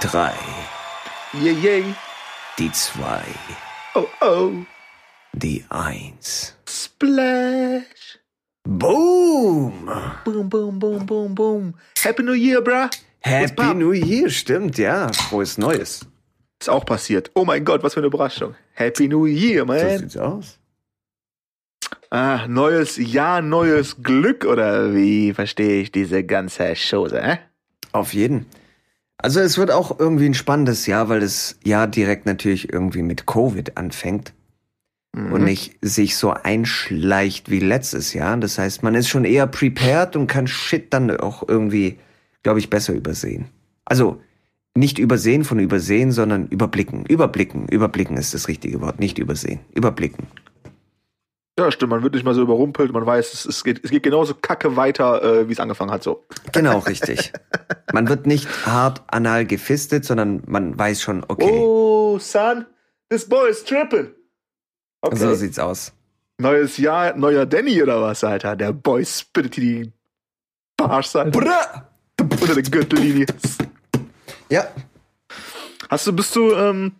Drei. Yay, yay. Die zwei. Oh, oh. Die eins. Splash. Boom! Boom, boom, boom, boom, boom. Happy New Year, bruh. Happy? New Year, stimmt, ja. Frohes Neues. Ist auch passiert. Oh mein Gott, was für eine Überraschung. Happy New Year, So man. sieht's aus. Ah, neues Jahr, neues Glück oder wie verstehe ich diese ganze Chose, äh? Auf jeden. Also es wird auch irgendwie ein spannendes Jahr, weil das Jahr direkt natürlich irgendwie mit Covid anfängt und nicht sich so einschleicht wie letztes Jahr. Das heißt, man ist schon eher prepared und kann Shit dann auch irgendwie, glaube ich, besser übersehen. Also nicht übersehen von übersehen, sondern überblicken. Überblicken. Überblicken ist das richtige Wort. Nicht übersehen. Überblicken. Ja, stimmt, man wird nicht mal so überrumpelt, man weiß, es, es, geht, es geht genauso kacke weiter, äh, wie es angefangen hat, so. Genau, richtig. Man wird nicht hart anal gefistet, sondern man weiß schon, okay, Oh, son, this boy is tripping. Okay. so sieht's aus. Neues Jahr, neuer Danny oder was, Alter? Der Boy spittet die Bars, Alter. Unter der Gürtellinie. Ja, Hast du, bist du, ähm,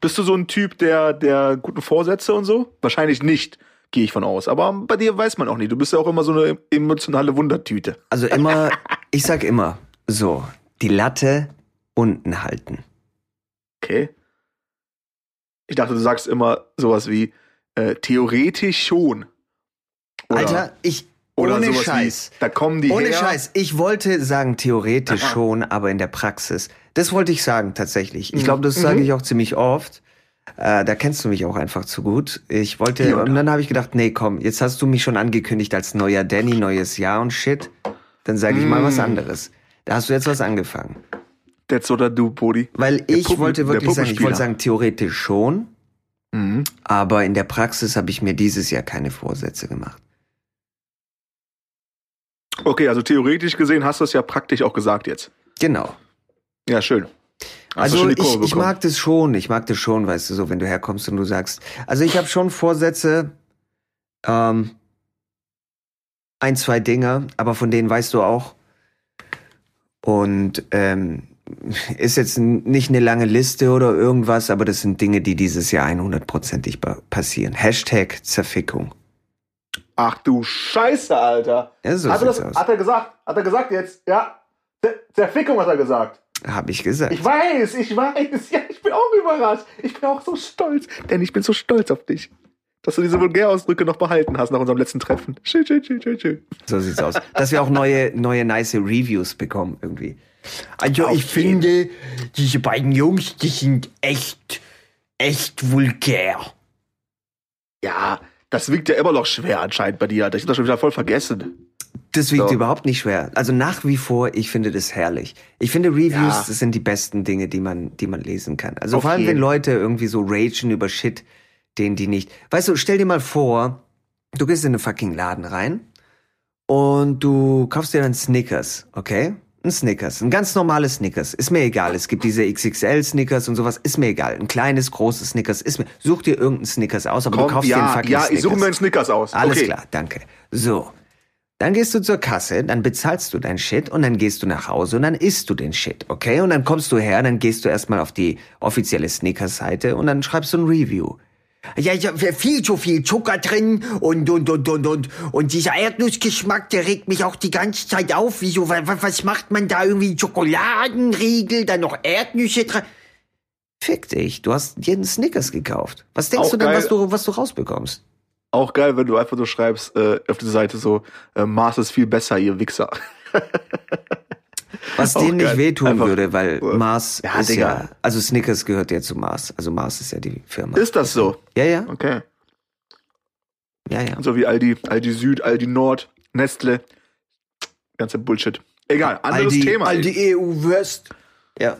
bist du so ein Typ der, der guten Vorsätze und so? Wahrscheinlich nicht, gehe ich von aus. Aber bei dir weiß man auch nicht. Du bist ja auch immer so eine emotionale Wundertüte. Also immer, ich sag immer, so, die Latte unten halten. Okay. Ich dachte, du sagst immer sowas wie, äh, theoretisch schon. Oder, Alter, ich, oder ohne sowas Scheiß. Wie, da kommen die Ohne her. Scheiß. Ich wollte sagen, theoretisch schon, aber in der Praxis. Das wollte ich sagen, tatsächlich. Ich glaube, das sage Mhm. ich auch ziemlich oft. Äh, da kennst du mich auch einfach zu gut. Ich wollte, Hier und dann habe ich gedacht, nee, komm, jetzt hast du mich schon angekündigt als neuer Danny, neues Jahr und shit. Dann sage ich mal was Mm. anderes. Da hast du jetzt was angefangen. That's what I do, Bodi. Weil Der ich Puppen- wollte wirklich sagen, ich wollte sagen, theoretisch schon, Mhm. aber in der Praxis habe ich mir dieses Jahr keine Vorsätze gemacht. Okay, also theoretisch gesehen hast du es ja praktisch auch gesagt jetzt. Genau. Ja, schön. Also ich, ich mag das schon, ich mag das schon, weißt du, so wenn du herkommst und du sagst, also ich habe schon Vorsätze, ähm, ein, zwei Dinge, aber von denen weißt du auch. Und ähm, ist jetzt nicht eine lange Liste oder irgendwas, aber das sind Dinge, die dieses Jahr 100%ig pa- passieren. Hashtag Zerfickung. Ach du Scheiße, Alter. Ja, so hat, er das, hat er gesagt? Hat er gesagt jetzt? Ja. Zerfickung hat er gesagt. Habe ich gesagt. Ich weiß, ich weiß. Ja, ich bin auch überrascht. Ich bin auch so stolz. Denn ich bin so stolz auf dich. Dass du diese Vulgärausdrücke noch behalten hast nach unserem letzten Treffen. Schön, schön, schön, schön, schön. So sieht's aus. Dass wir auch neue, neue nice Reviews bekommen irgendwie. Also Auf ich finde, diese beiden Jungs, die sind echt, echt vulgär. Ja, das wiegt ja immer noch schwer anscheinend bei dir, Alter. Ich hab das schon wieder voll vergessen. Das wiegt So. überhaupt nicht schwer. Also nach wie vor, ich finde das herrlich. Ich finde Reviews, Ja. das sind die besten Dinge, die man, die man lesen kann. Also Auf vor allem, wenn. Leute irgendwie so ragen über Shit, den die nicht. Weißt du, stell dir mal vor, du gehst in einen fucking Laden rein und du kaufst dir dann Snickers, okay? Ein Snickers, ein ganz normales Snickers. Ist mir egal. Es gibt diese XXL Snickers und sowas. Ist mir egal. Ein kleines, großes Snickers. Ist mir. Such dir irgendeinen Snickers aus, aber du kaufst dir einen ja, fucking ja, Snickers. ich suche mir einen Snickers aus. Alles okay. klar, danke. So. Dann gehst du zur Kasse, dann bezahlst du dein Shit und dann gehst du nach Hause und dann isst du den Shit, okay? Und dann kommst du her, dann gehst du erstmal auf die offizielle Snickers-Seite und dann schreibst du ein Review. Ja, ja, viel zu viel Zucker drin und, und, und, und, und, und dieser Erdnussgeschmack, der regt mich auch die ganze Zeit auf. Wieso, wa- wa- was macht man da irgendwie? Schokoladenriegel, dann noch Erdnüsse dran? Fick dich, du hast einen Snickers gekauft. Was denkst Auch du denn, geil. was du, was du rausbekommst? Auch geil, wenn du einfach so schreibst äh, auf die Seite so, äh, Mars ist viel besser, ihr Wichser. Was denen nicht wehtun Einfach- würde, weil Mars Ja, ist Digga. ja, also Snickers gehört ja zu Mars. Also Mars ist ja die Firma. Ist das so? ja, ja, Okay. ja, ja. So wie Aldi, Aldi Süd, Aldi Nord, Nestle. Ganze Bullshit. Egal, anderes Thema. EU West. Ja,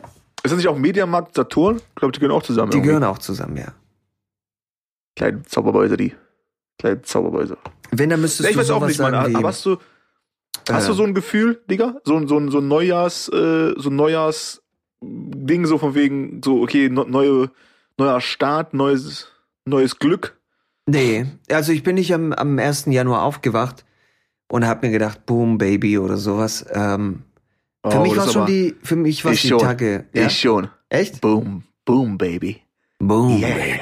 Ist das nicht auch Mediamarkt, Saturn? Ich glaube, die gehören auch zusammen. die irgendwie. gehören auch zusammen, ja. Kleine Zaubermäuse, die. Kleine Zaubermäuse. Wenn, dann müsstest ich du weiß auch nicht, Mann. Aber hast du, hast äh, du so ein Gefühl, Digga? So, ein- so, ein- so ein Neujahrs, äh, so ein Neujahrs Ding, so von wegen, so, okay, neue, neuer Start, neues, neues Glück. Nee, also ich bin nicht am, am 1. Januar aufgewacht und hab mir gedacht, boom, Baby oder sowas. Ähm, Für mich das war schon die, für mich war die schon. Tage. Ja? Ich schon. Echt? Boom, boom, baby. Boom, baby.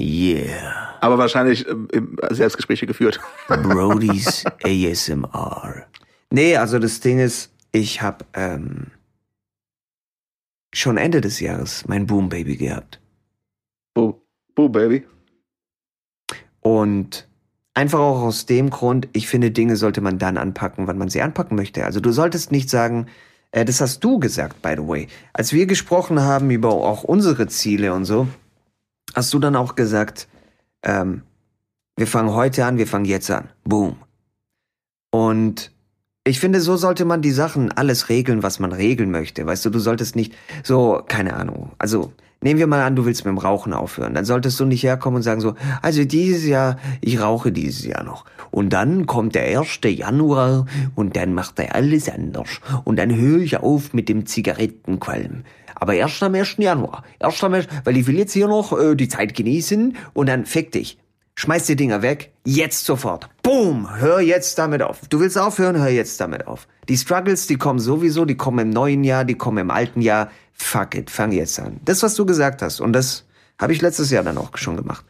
Yeah. Aber wahrscheinlich ähm, im Selbstgespräche geführt. Brody's ASMR. Nee, also das Ding ist, ich habe ähm, schon Ende des Jahres mein Boom Baby gehabt. Boom, boom, baby. Und einfach auch aus dem Grund, ich finde, Dinge sollte man dann anpacken, wann man sie anpacken möchte. Also du solltest nicht sagen, äh, das hast du gesagt, by the way. Als wir gesprochen haben über auch unsere Ziele und so, hast du dann auch gesagt, ähm, wir fangen heute an, wir fangen jetzt an. Boom. Und ich finde, so sollte man die Sachen alles regeln, was man regeln möchte. Weißt du, du solltest nicht so, keine Ahnung. Also, nehmen wir mal an, du willst mit dem Rauchen aufhören. Dann solltest du nicht herkommen und sagen so, also dieses Jahr, ich rauche dieses Jahr noch. Und dann kommt der 1. Januar und dann macht er alles anders. Und dann höre ich auf mit dem Zigarettenqualm. Aber erst am 1. Januar. Erst am 1., weil ich will jetzt hier noch äh, die Zeit genießen und dann fick dich. Schmeiß die Dinger weg, jetzt sofort. Boom, hör jetzt damit auf. Du willst aufhören, hör jetzt damit auf. Die Struggles, die kommen sowieso, die kommen im neuen Jahr, die kommen im alten Jahr. Fuck it, fang jetzt an. Das, was du gesagt hast, und das habe ich letztes Jahr dann auch schon gemacht.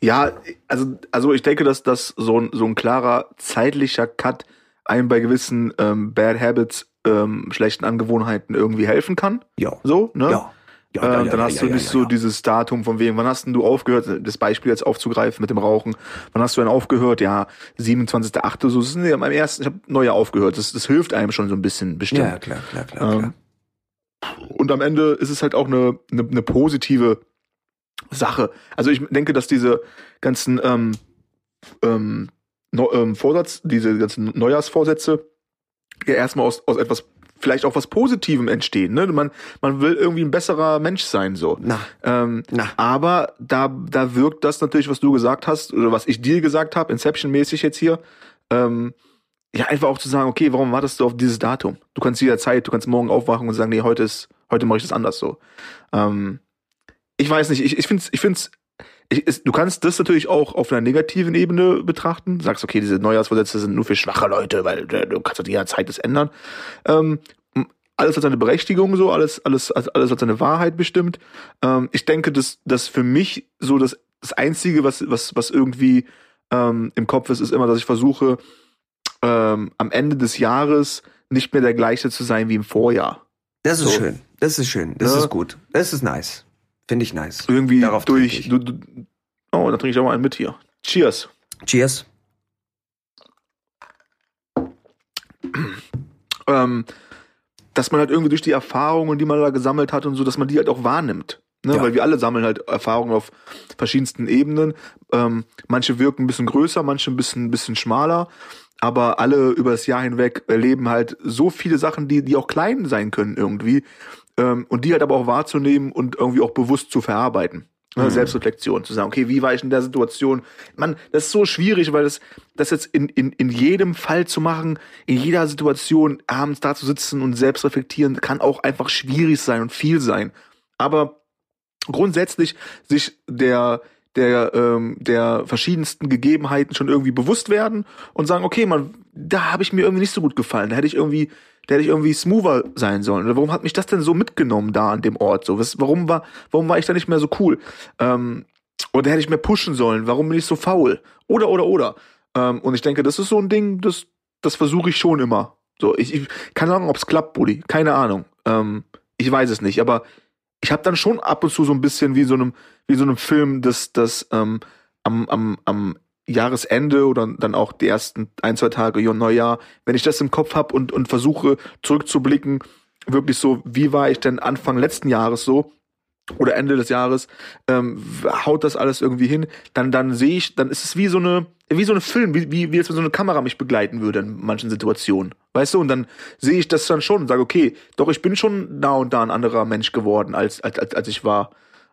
Ja, also, also ich denke, dass das so ein, so ein klarer zeitlicher Cut einem bei gewissen ähm, Bad Habits, ähm, schlechten Angewohnheiten irgendwie helfen kann. Ja. So, ne? Ja. Ja, ähm, ja, ja, dann hast du nicht so dieses Datum von wegen, wann hast denn du aufgehört, das Beispiel jetzt aufzugreifen mit dem Rauchen, wann hast du denn aufgehört? Ja, 27.8. so, das ist ja am ersten, ich habe neuer aufgehört. Das, das hilft einem schon so ein bisschen bestimmt. Ja, klar, klar, klar, klar. Ähm, und am Ende ist es halt auch eine, eine, eine positive Sache. Also ich denke, dass diese ganzen ähm, ähm, Neu- ähm, Vorsatz, diese ganzen Neujahrsvorsätze ja erstmal aus, aus etwas, vielleicht auch was Positivem entstehen. Ne? Man, man will irgendwie ein besserer Mensch sein, so. Na, Ähm, na. aber da, da wirkt das natürlich, was du gesagt hast, oder was ich dir gesagt habe, Inception-mäßig jetzt hier, ähm, ja, einfach auch zu sagen, okay, warum wartest du auf dieses Datum? Du kannst jederzeit, du kannst morgen aufwachen und sagen, nee, heute ist, heute mache ich das anders so. Ähm, ich weiß nicht, ich, ich finde ich find's, es, du kannst das natürlich auch auf einer negativen Ebene betrachten. Sagst, okay, diese Neujahrsvorsätze sind nur für schwache Leute, weil äh, du kannst halt jederzeit das ändern. Ähm, alles hat seine Berechtigung, so, alles, alles, alles hat seine Wahrheit bestimmt. Ähm, ich denke, dass, dass für mich so das, das Einzige, was, was, was irgendwie ähm, im Kopf ist, ist immer, dass ich versuche, ähm, am Ende des Jahres nicht mehr der gleiche zu sein wie im Vorjahr. Das ist So. schön. Das ist schön. Das Ja. ist gut. Das ist nice. Finde ich nice. Irgendwie Darauf durch. Du, du, oh, da trinke ich auch mal einen mit hier. Cheers. Cheers. ähm, dass man halt irgendwie durch die Erfahrungen, die man da gesammelt hat und so, dass man die halt auch wahrnimmt. Ne? Ja. Weil wir alle sammeln halt Erfahrungen auf verschiedensten Ebenen. Ähm, manche wirken ein bisschen größer, manche ein bisschen, ein bisschen schmaler. Aber alle über das Jahr hinweg erleben halt so viele Sachen, die, die auch klein sein können irgendwie. Ähm, und die halt aber auch wahrzunehmen und irgendwie auch bewusst zu verarbeiten. Ne? Selbstreflexion, zu sagen, okay, wie war ich in der Situation? Man, das ist so schwierig, weil das, das jetzt in, in, in jedem Fall zu machen, in jeder Situation abends da zu sitzen und selbst reflektieren, kann auch einfach schwierig sein und viel sein. Aber grundsätzlich sich der der ähm, der verschiedensten Gegebenheiten schon irgendwie bewusst werden und sagen, okay, man, da habe ich mir irgendwie nicht so gut gefallen, da hätte ich irgendwie, da hätte ich irgendwie smoother sein sollen. Oder warum hat mich das denn so mitgenommen da an dem Ort? So, was, warum war, warum war ich da nicht mehr so cool? Ähm, oder hätte ich mehr pushen sollen? Warum bin ich so faul? Oder oder oder. Ähm, und ich denke, das ist so ein Ding, das das versuche ich schon immer. So, ich, ich keine Ahnung, ob es klappt, Buddy. Keine Ahnung. Ähm, ich weiß es nicht, aber ich habe dann schon ab und zu so ein bisschen wie so einem wie so einem Film, das das ähm, am, am, am Jahresende oder dann auch die ersten ein zwei Tage ja, Neujahr, wenn ich das im Kopf habe und und versuche zurückzublicken, wirklich so, wie war ich denn Anfang letzten Jahres so oder Ende des Jahres, ähm, haut das alles irgendwie hin, dann dann sehe ich, dann ist es wie so eine wie so ein Film, wie, wie, wie jetzt so eine Kamera mich begleiten würde in manchen Situationen. Weißt du? Und dann sehe ich das dann schon und sage, okay, doch, ich bin schon da und da ein anderer Mensch geworden, als, als, als, als ich war.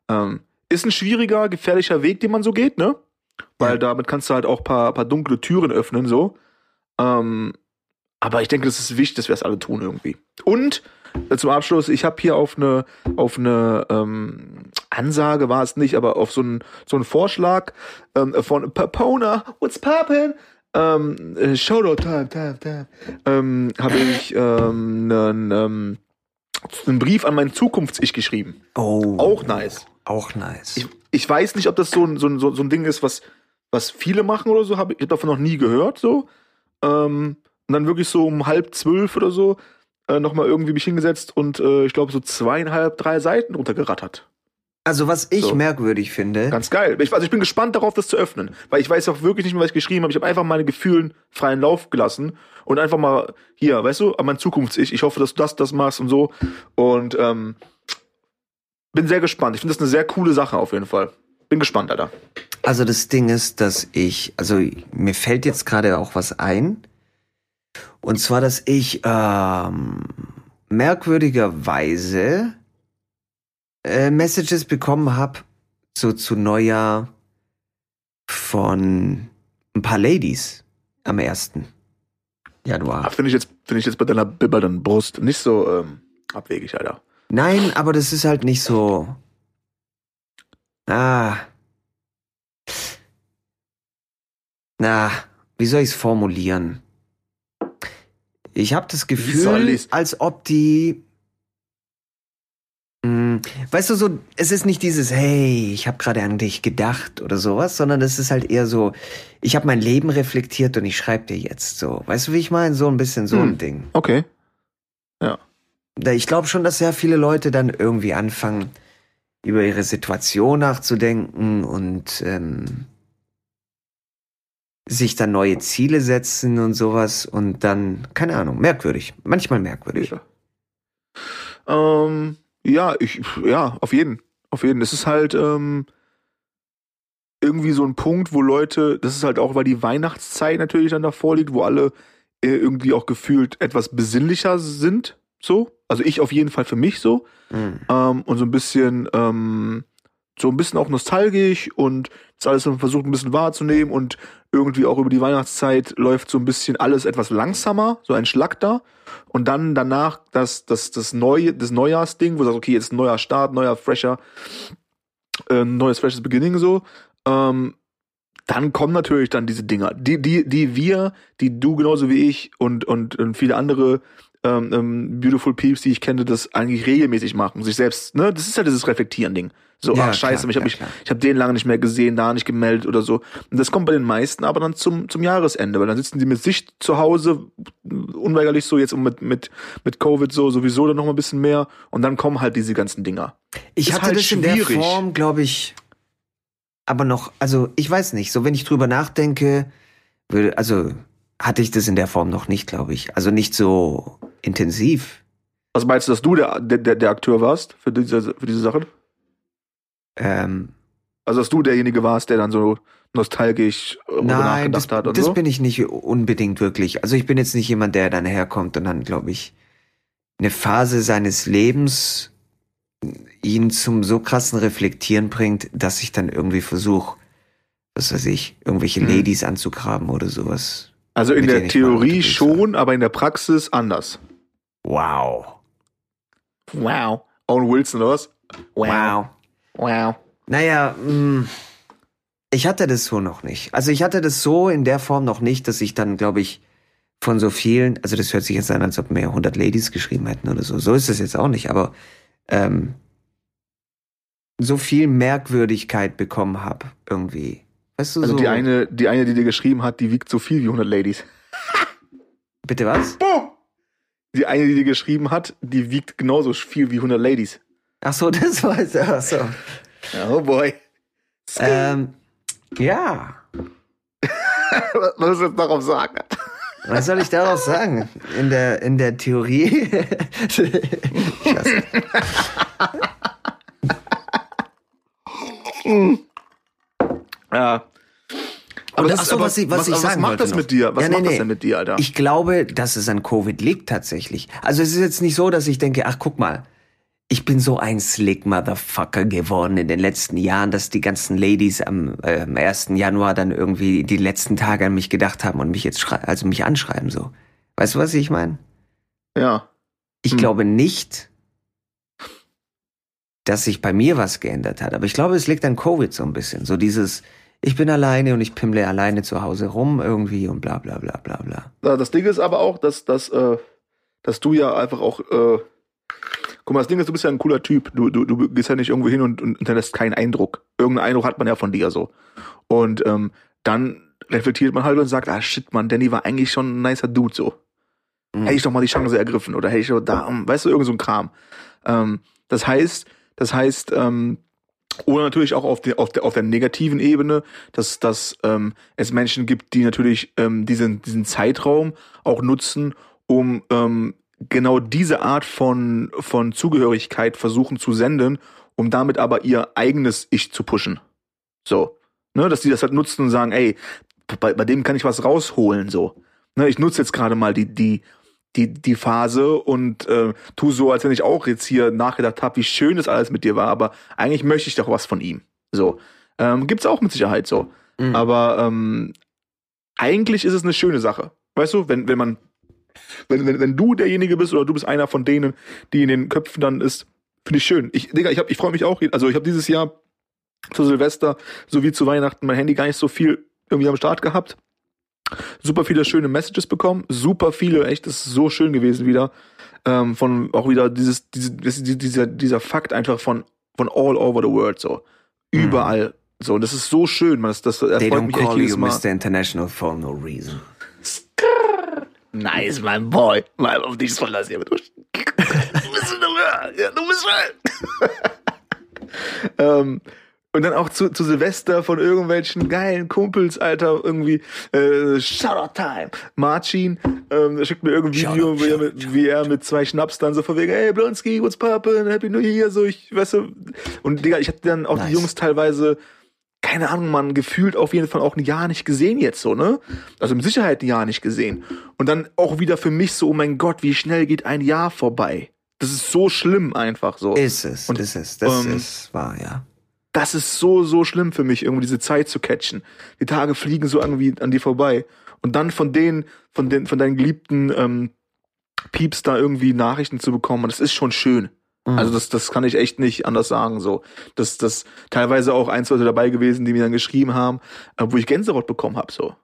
Ähm, ist ein schwieriger, gefährlicher Weg, den man so geht, ne? Weil Ja. damit kannst du halt auch paar, paar dunkle Türen öffnen, so. Ähm, aber ich denke, das ist wichtig, dass wir das alle tun irgendwie. Und äh, zum Abschluss, ich habe hier auf eine auf eine ähm, Ansage war es nicht, aber auf so einen so einen Vorschlag ähm, von Papona, what's poppin? ähm, äh, Shoutout Time, Time, Time, ähm, habe ich ähm, einen, ähm, einen Brief an mein Zukunfts-Ich geschrieben. Oh. Auch nice. Auch nice. Ich, ich weiß nicht, ob das so ein, so ein, so ein Ding ist, was, was viele machen oder so. Hab, ich habe davon noch nie gehört. so. Ähm, und dann wirklich so um halb zwölf oder so äh, nochmal irgendwie mich hingesetzt und äh, ich glaube so zweieinhalb, drei Seiten runtergerattert. also was ich So. merkwürdig finde, Ganz geil. Ich, also ich bin gespannt darauf, das zu öffnen. Weil ich weiß auch wirklich nicht mehr, was ich geschrieben habe. Ich habe einfach meine Gefühlen freien Lauf gelassen und einfach mal hier, weißt du, an mein Zukunfts-Ich. Ich hoffe, dass du das, das machst und so. Und ähm, bin sehr gespannt. Ich finde das eine sehr coole Sache auf jeden Fall. Bin gespannt, Alter. also das Ding ist, dass ich, also mir fällt jetzt gerade auch was ein. Und zwar, dass ich ähm, merkwürdigerweise äh, Messages bekommen habe, so zu Neujahr von ein paar Ladies am 1. Januar. Finde ich jetzt, finde ich jetzt bei deiner bibbernden Brust nicht so ähm, abwegig, Alter. Nein, aber das ist halt nicht so. Ah. Na, wie soll ich es formulieren? Ich habe das Gefühl, als ob die. Hm, weißt du, so, es ist nicht dieses, hey, ich habe gerade an dich gedacht oder sowas, sondern es ist halt eher so, ich habe mein Leben reflektiert und ich schreibe dir jetzt so. Weißt du, wie ich meine? So ein bisschen so ein Hm. Ding. Okay. Da- Ich glaube schon, dass sehr viele Leute dann irgendwie anfangen, über ihre Situation nachzudenken und ähm, sich dann neue Ziele setzen und sowas und dann, keine Ahnung, merkwürdig. Manchmal merkwürdig. Ja. Ähm, ja, ich, ja, auf jeden. Auf jeden. Es ist halt ähm, irgendwie so ein Punkt, wo Leute, das ist halt auch, weil die Weihnachtszeit natürlich dann davor liegt, wo alle äh, irgendwie auch gefühlt etwas besinnlicher sind, so. Also ich auf jeden Fall für mich so. Mhm. Ähm, und so ein bisschen, ähm, so ein bisschen auch nostalgisch und das alles versucht ein bisschen wahrzunehmen und irgendwie auch über die Weihnachtszeit läuft so ein bisschen alles etwas langsamer, so ein Schlag da. Und dann danach das, das, das neue, das Neujahrsding, wo du sagst, okay, jetzt ein neuer Start, neuer fresher, äh, neues freshes Beginning so. Ähm, dann kommen natürlich dann diese Dinger, die, die, die wir, die du genauso wie ich und, und, und viele andere ähm, ähm, Beautiful Peeps, die ich kenne, das eigentlich regelmäßig machen. Sich selbst, ne, das ist ja dieses Reflektieren-Ding. So, Ja, ach scheiße, klar, ich habe ja, mich, ich habe den lange nicht mehr gesehen, da nicht gemeldet oder so. Und das kommt bei den meisten aber dann zum, zum Jahresende, weil dann sitzen die mit sich zu Hause, unweigerlich so jetzt mit, mit, mit Covid so sowieso dann noch mal ein bisschen mehr und dann kommen halt diese ganzen Dinger. Ich Ist hatte halt das in der schwierig. Form, glaube ich, aber noch, also ich weiß nicht, so wenn ich drüber nachdenke, würde, also hatte ich das in der Form noch nicht, glaube ich. Also nicht so intensiv. Was meinst du, dass du der, der, der- Akteur warst für diese, für diese Sachen? Ähm, Also, dass du derjenige warst, der dann so nostalgisch Nein, das, nachgedacht hat und das so? bin ich nicht unbedingt wirklich. Also ich bin jetzt nicht jemand, der dann herkommt und dann, glaube ich, eine Phase seines Lebens ihn zum so krassen Reflektieren bringt, dass ich dann irgendwie versuche, was weiß ich, irgendwelche Mhm. Ladies anzugraben oder sowas. Also in der Theorie schon, aber in der Praxis anders. Wow. Wow. Owen Wilson oder was? Wow. Wow. Naja, mh, ich hatte das so noch nicht. Also ich hatte das so in der Form noch nicht, dass ich dann, glaube ich, von so vielen, also das hört sich jetzt an, als ob mir 100 Ladies geschrieben hätten oder so. So ist es jetzt auch nicht, aber ähm, so viel Merkwürdigkeit bekommen habe irgendwie. Weißt du, Also so, die eine, die eine, die dir geschrieben hat, die wiegt so viel wie 100 Ladies. bitte was? Boom! Die eine, die dir geschrieben hat, die wiegt genauso viel wie 100 Ladies. Ach so, das war es. Ach so. Oh boy. Ähm, ja. Was ist jetzt darauf sagen? Was soll ich daraus sagen? In der, in der Theorie. Ja. Aber das ach so, aber- was ich- was ich was sagen macht wollte das noch. mit dir? Was Ja, nee, macht das nee. denn mit dir, Alter? Ich glaube, dass es an Covid liegt tatsächlich. Also es ist jetzt nicht so, dass ich denke, ach guck mal, ich bin so ein slick Motherfucker geworden in den letzten Jahren, dass die ganzen Ladies am, äh, am 1. Januar dann irgendwie die letzten Tage an mich gedacht haben und mich jetzt schrei also mich anschreiben so. Weißt du, was ich meine? ja. Ich Hm. glaube nicht, dass sich bei mir was geändert hat, aber ich glaube, es liegt an Covid so ein bisschen. So dieses, ich bin alleine und ich pimmle alleine zu Hause rum irgendwie und bla bla bla bla bla. Das Ding ist aber auch, dass, dass, äh, dass du ja einfach auch, äh, guck mal, das Ding ist, du bist ja ein cooler Typ. Du, du, du gehst ja nicht irgendwo hin und, und hinterlässt keinen Eindruck. Irgendeinen Eindruck hat man ja von dir so. Und ähm, dann reflektiert man halt und sagt, ah shit, man, Danny war eigentlich schon ein nicer Dude so. Mhm. Hätte ich doch mal die Chance ergriffen oder hätte ich doch da, weißt du, irgend so ein Kram. Ähm, das heißt, das heißt, ähm, oder natürlich auch auf, der auf, der, auf der negativen Ebene, dass, dass ähm, es Menschen gibt, die natürlich ähm, diesen, diesen Zeitraum auch nutzen, um ähm, genau diese Art von, von Zugehörigkeit versuchen zu senden, um damit aber ihr eigenes Ich zu pushen. So. Ne, dass die das halt nutzen und sagen, ey, bei, bei dem kann ich was rausholen, so. Ne, ich nutze jetzt gerade mal die, die, die, die Phase und äh, tu so, als wenn ich auch jetzt hier nachgedacht habe, wie schön das alles mit dir war, aber eigentlich möchte ich doch was von ihm. So. Ähm, gibt's auch mit Sicherheit so. Mhm. Aber ähm, eigentlich ist es eine schöne Sache. Weißt du, wenn, wenn man, wenn, wenn, wenn du derjenige bist oder du bist einer von denen, die in den Köpfen dann ist, finde ich schön. Ich, Digga, ich, hab, ich freue mich auch. Also ich habe dieses Jahr zu Silvester sowie zu Weihnachten mein Handy gar nicht so viel irgendwie am Start gehabt. Super viele schöne Messages bekommen, super viele, echt, das ist so schön gewesen wieder. Ähm, von auch wieder dieses, diese, dieser, dieser Fakt einfach von, von all over the world so. Überall. So, und das ist so schön, man. Das, das They don't call you Mal. Mr. International for no reason. Nice, mein Boy. Mal auf dich verlassen. Du bist ja, du bist ähm, und dann auch zu, zu Silvester von irgendwelchen geilen Kumpels, Alter, irgendwie äh, Shoutout Time. Marcin ähm, schickt mir irgendwie ein Video, wie er, mit, wie er mit zwei Schnaps dann so von wegen, hey Blonski, what's poppin', Happy New Year, so ich, weißt du. Und Digga, ich hatte dann auch Nice. die Jungs teilweise keine Ahnung, man gefühlt auf jeden Fall auch ein Jahr nicht gesehen jetzt so, ne? Also mit Sicherheit ein Jahr nicht gesehen. Und dann auch wieder für mich so, oh mein Gott, wie schnell geht ein Jahr vorbei? Das ist so schlimm einfach so. Ist es, Und, ist es, das ähm, ist wahr, ja. Das ist so, so schlimm für mich, irgendwie diese Zeit zu catchen. Die Tage fliegen so irgendwie an dir vorbei. Und dann von denen, von den, von deinen geliebten ähm, Pieps da irgendwie Nachrichten zu bekommen, das ist schon schön. Mhm. Also das, das kann ich echt nicht anders sagen. So, das, das teilweise auch ein, zwei Leute dabei gewesen, die mir dann geschrieben haben, äh, wo ich Gänsehaut bekommen habe. So,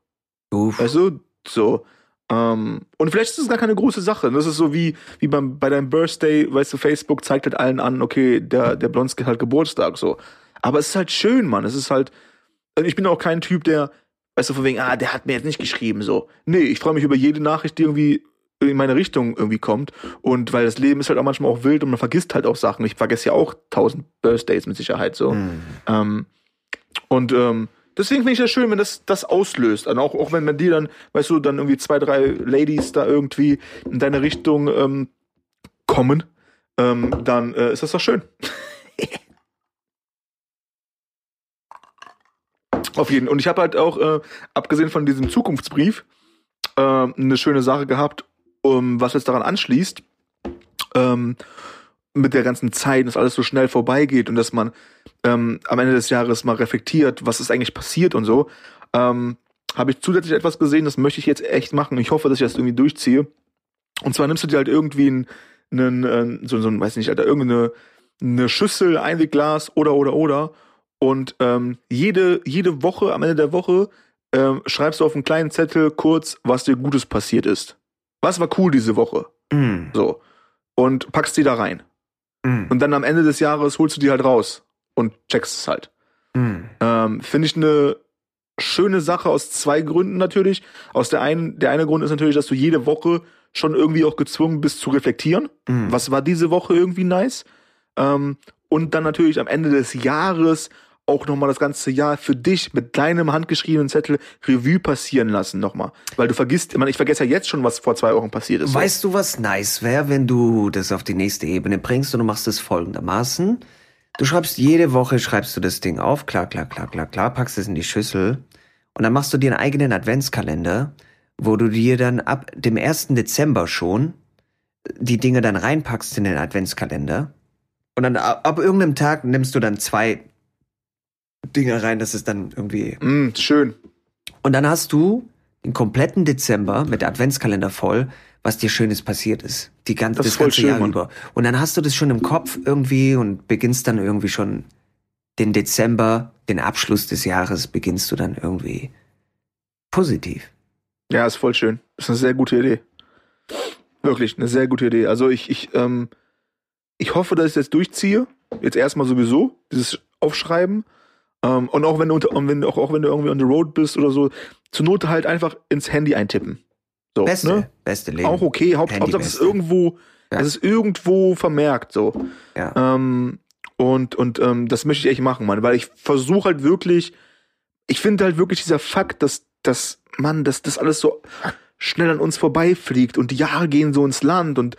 Uff. weißt du, so. Ähm, und vielleicht ist es gar keine große Sache. Das ist so wie wie beim bei deinem Birthday, weißt du, Facebook zeigt halt allen an, okay, der der Blonski hat halt Geburtstag. So, aber es ist halt schön, Mann. Es ist halt. Ich bin auch kein Typ, der, weißt du, von wegen, ah, der hat mir jetzt nicht geschrieben. So, nee, ich freue mich über jede Nachricht, die irgendwie in meine Richtung irgendwie kommt. Und weil das Leben ist halt auch manchmal auch wild und man vergisst halt auch Sachen. Ich vergesse ja auch tausend Birthdays mit Sicherheit so. Mhm. Ähm, und ähm, deswegen finde ich das schön, wenn das das auslöst. Und auch, auch wenn man dir dann, weißt du, dann irgendwie zwei, drei Ladies da irgendwie in deine Richtung ähm, kommen, ähm, dann äh, ist das doch schön. Auf jeden Und ich habe halt auch, äh, abgesehen von diesem Zukunftsbrief, äh, eine schöne Sache gehabt, um, was jetzt daran anschließt. Ähm, mit der ganzen Zeit, dass alles so schnell vorbeigeht und dass man ähm, am Ende des Jahres mal reflektiert, was ist eigentlich passiert und so, ähm, habe ich zusätzlich etwas gesehen, das möchte ich jetzt echt machen. Ich hoffe, dass ich das irgendwie durchziehe. Und zwar nimmst du dir halt irgendwie einen, einen so, so weiß nicht, Alter, irgendeine eine Schüssel, Einwegglas oder oder oder und ähm, jede jede Woche am Ende der Woche ähm, schreibst du auf einen kleinen Zettel kurz, was dir Gutes passiert ist. Was war cool diese Woche? Mhm. So und packst die da rein. Mhm. Und dann am Ende des Jahres holst du die halt raus und checkst es halt. Mhm. Ähm, Finde ich eine schöne Sache aus zwei Gründen natürlich. Aus der einen, der eine Grund ist natürlich, dass du jede Woche schon irgendwie auch gezwungen bist zu reflektieren. Mhm. Was war diese Woche irgendwie nice? Ähm, und dann natürlich am Ende des Jahres auch nochmal das ganze Jahr für dich mit deinem handgeschriebenen Zettel Revue passieren lassen nochmal. Weil du vergisst, ich, meine, ich vergesse ja jetzt schon, was vor zwei Wochen passiert ist. so. Weißt du, was nice wäre, wenn du das auf die nächste Ebene bringst und du machst es folgendermaßen. Du schreibst jede Woche, schreibst du das Ding auf, klar, klar, klar, klar, klar, packst es in die Schüssel und dann machst du dir einen eigenen Adventskalender, wo du dir dann ab dem 1. Dezember schon die Dinge dann reinpackst in den Adventskalender und dann ab, ab irgendeinem Tag nimmst du dann zwei Dinge rein, das ist dann irgendwie Mm, schön. und dann hast du den kompletten Dezember mit der Adventskalender voll, was dir Schönes passiert ist. Die ganze, Das das, ist voll ganze schön, Jahr Mann. über. Und dann hast du das schon im Kopf irgendwie und beginnst dann irgendwie schon den Dezember den Abschluss des Jahres beginnst du dann irgendwie positiv. Ja, ist voll schön. Ist eine sehr gute Idee. Wirklich, eine sehr gute Idee. Also ich, ich, ähm, ich hoffe, dass ich das durchziehe. Jetzt erstmal sowieso, dieses Aufschreiben. Ähm, und auch wenn du unter, und wenn, auch, auch wenn du irgendwie on the road bist oder so, zur Not halt einfach ins Handy eintippen. So, Beste, ne? beste Leben. Auch okay. Haupt, Handy Hauptsache es ist irgendwo, Ja. es ist irgendwo vermerkt, so. Ja. Ähm, und und ähm, das möchte ich echt machen, Mann, weil ich versuche halt wirklich, ich finde halt wirklich dieser Fakt, dass, dass, Mann, dass das alles so schnell an uns vorbeifliegt und die Jahre gehen so ins Land und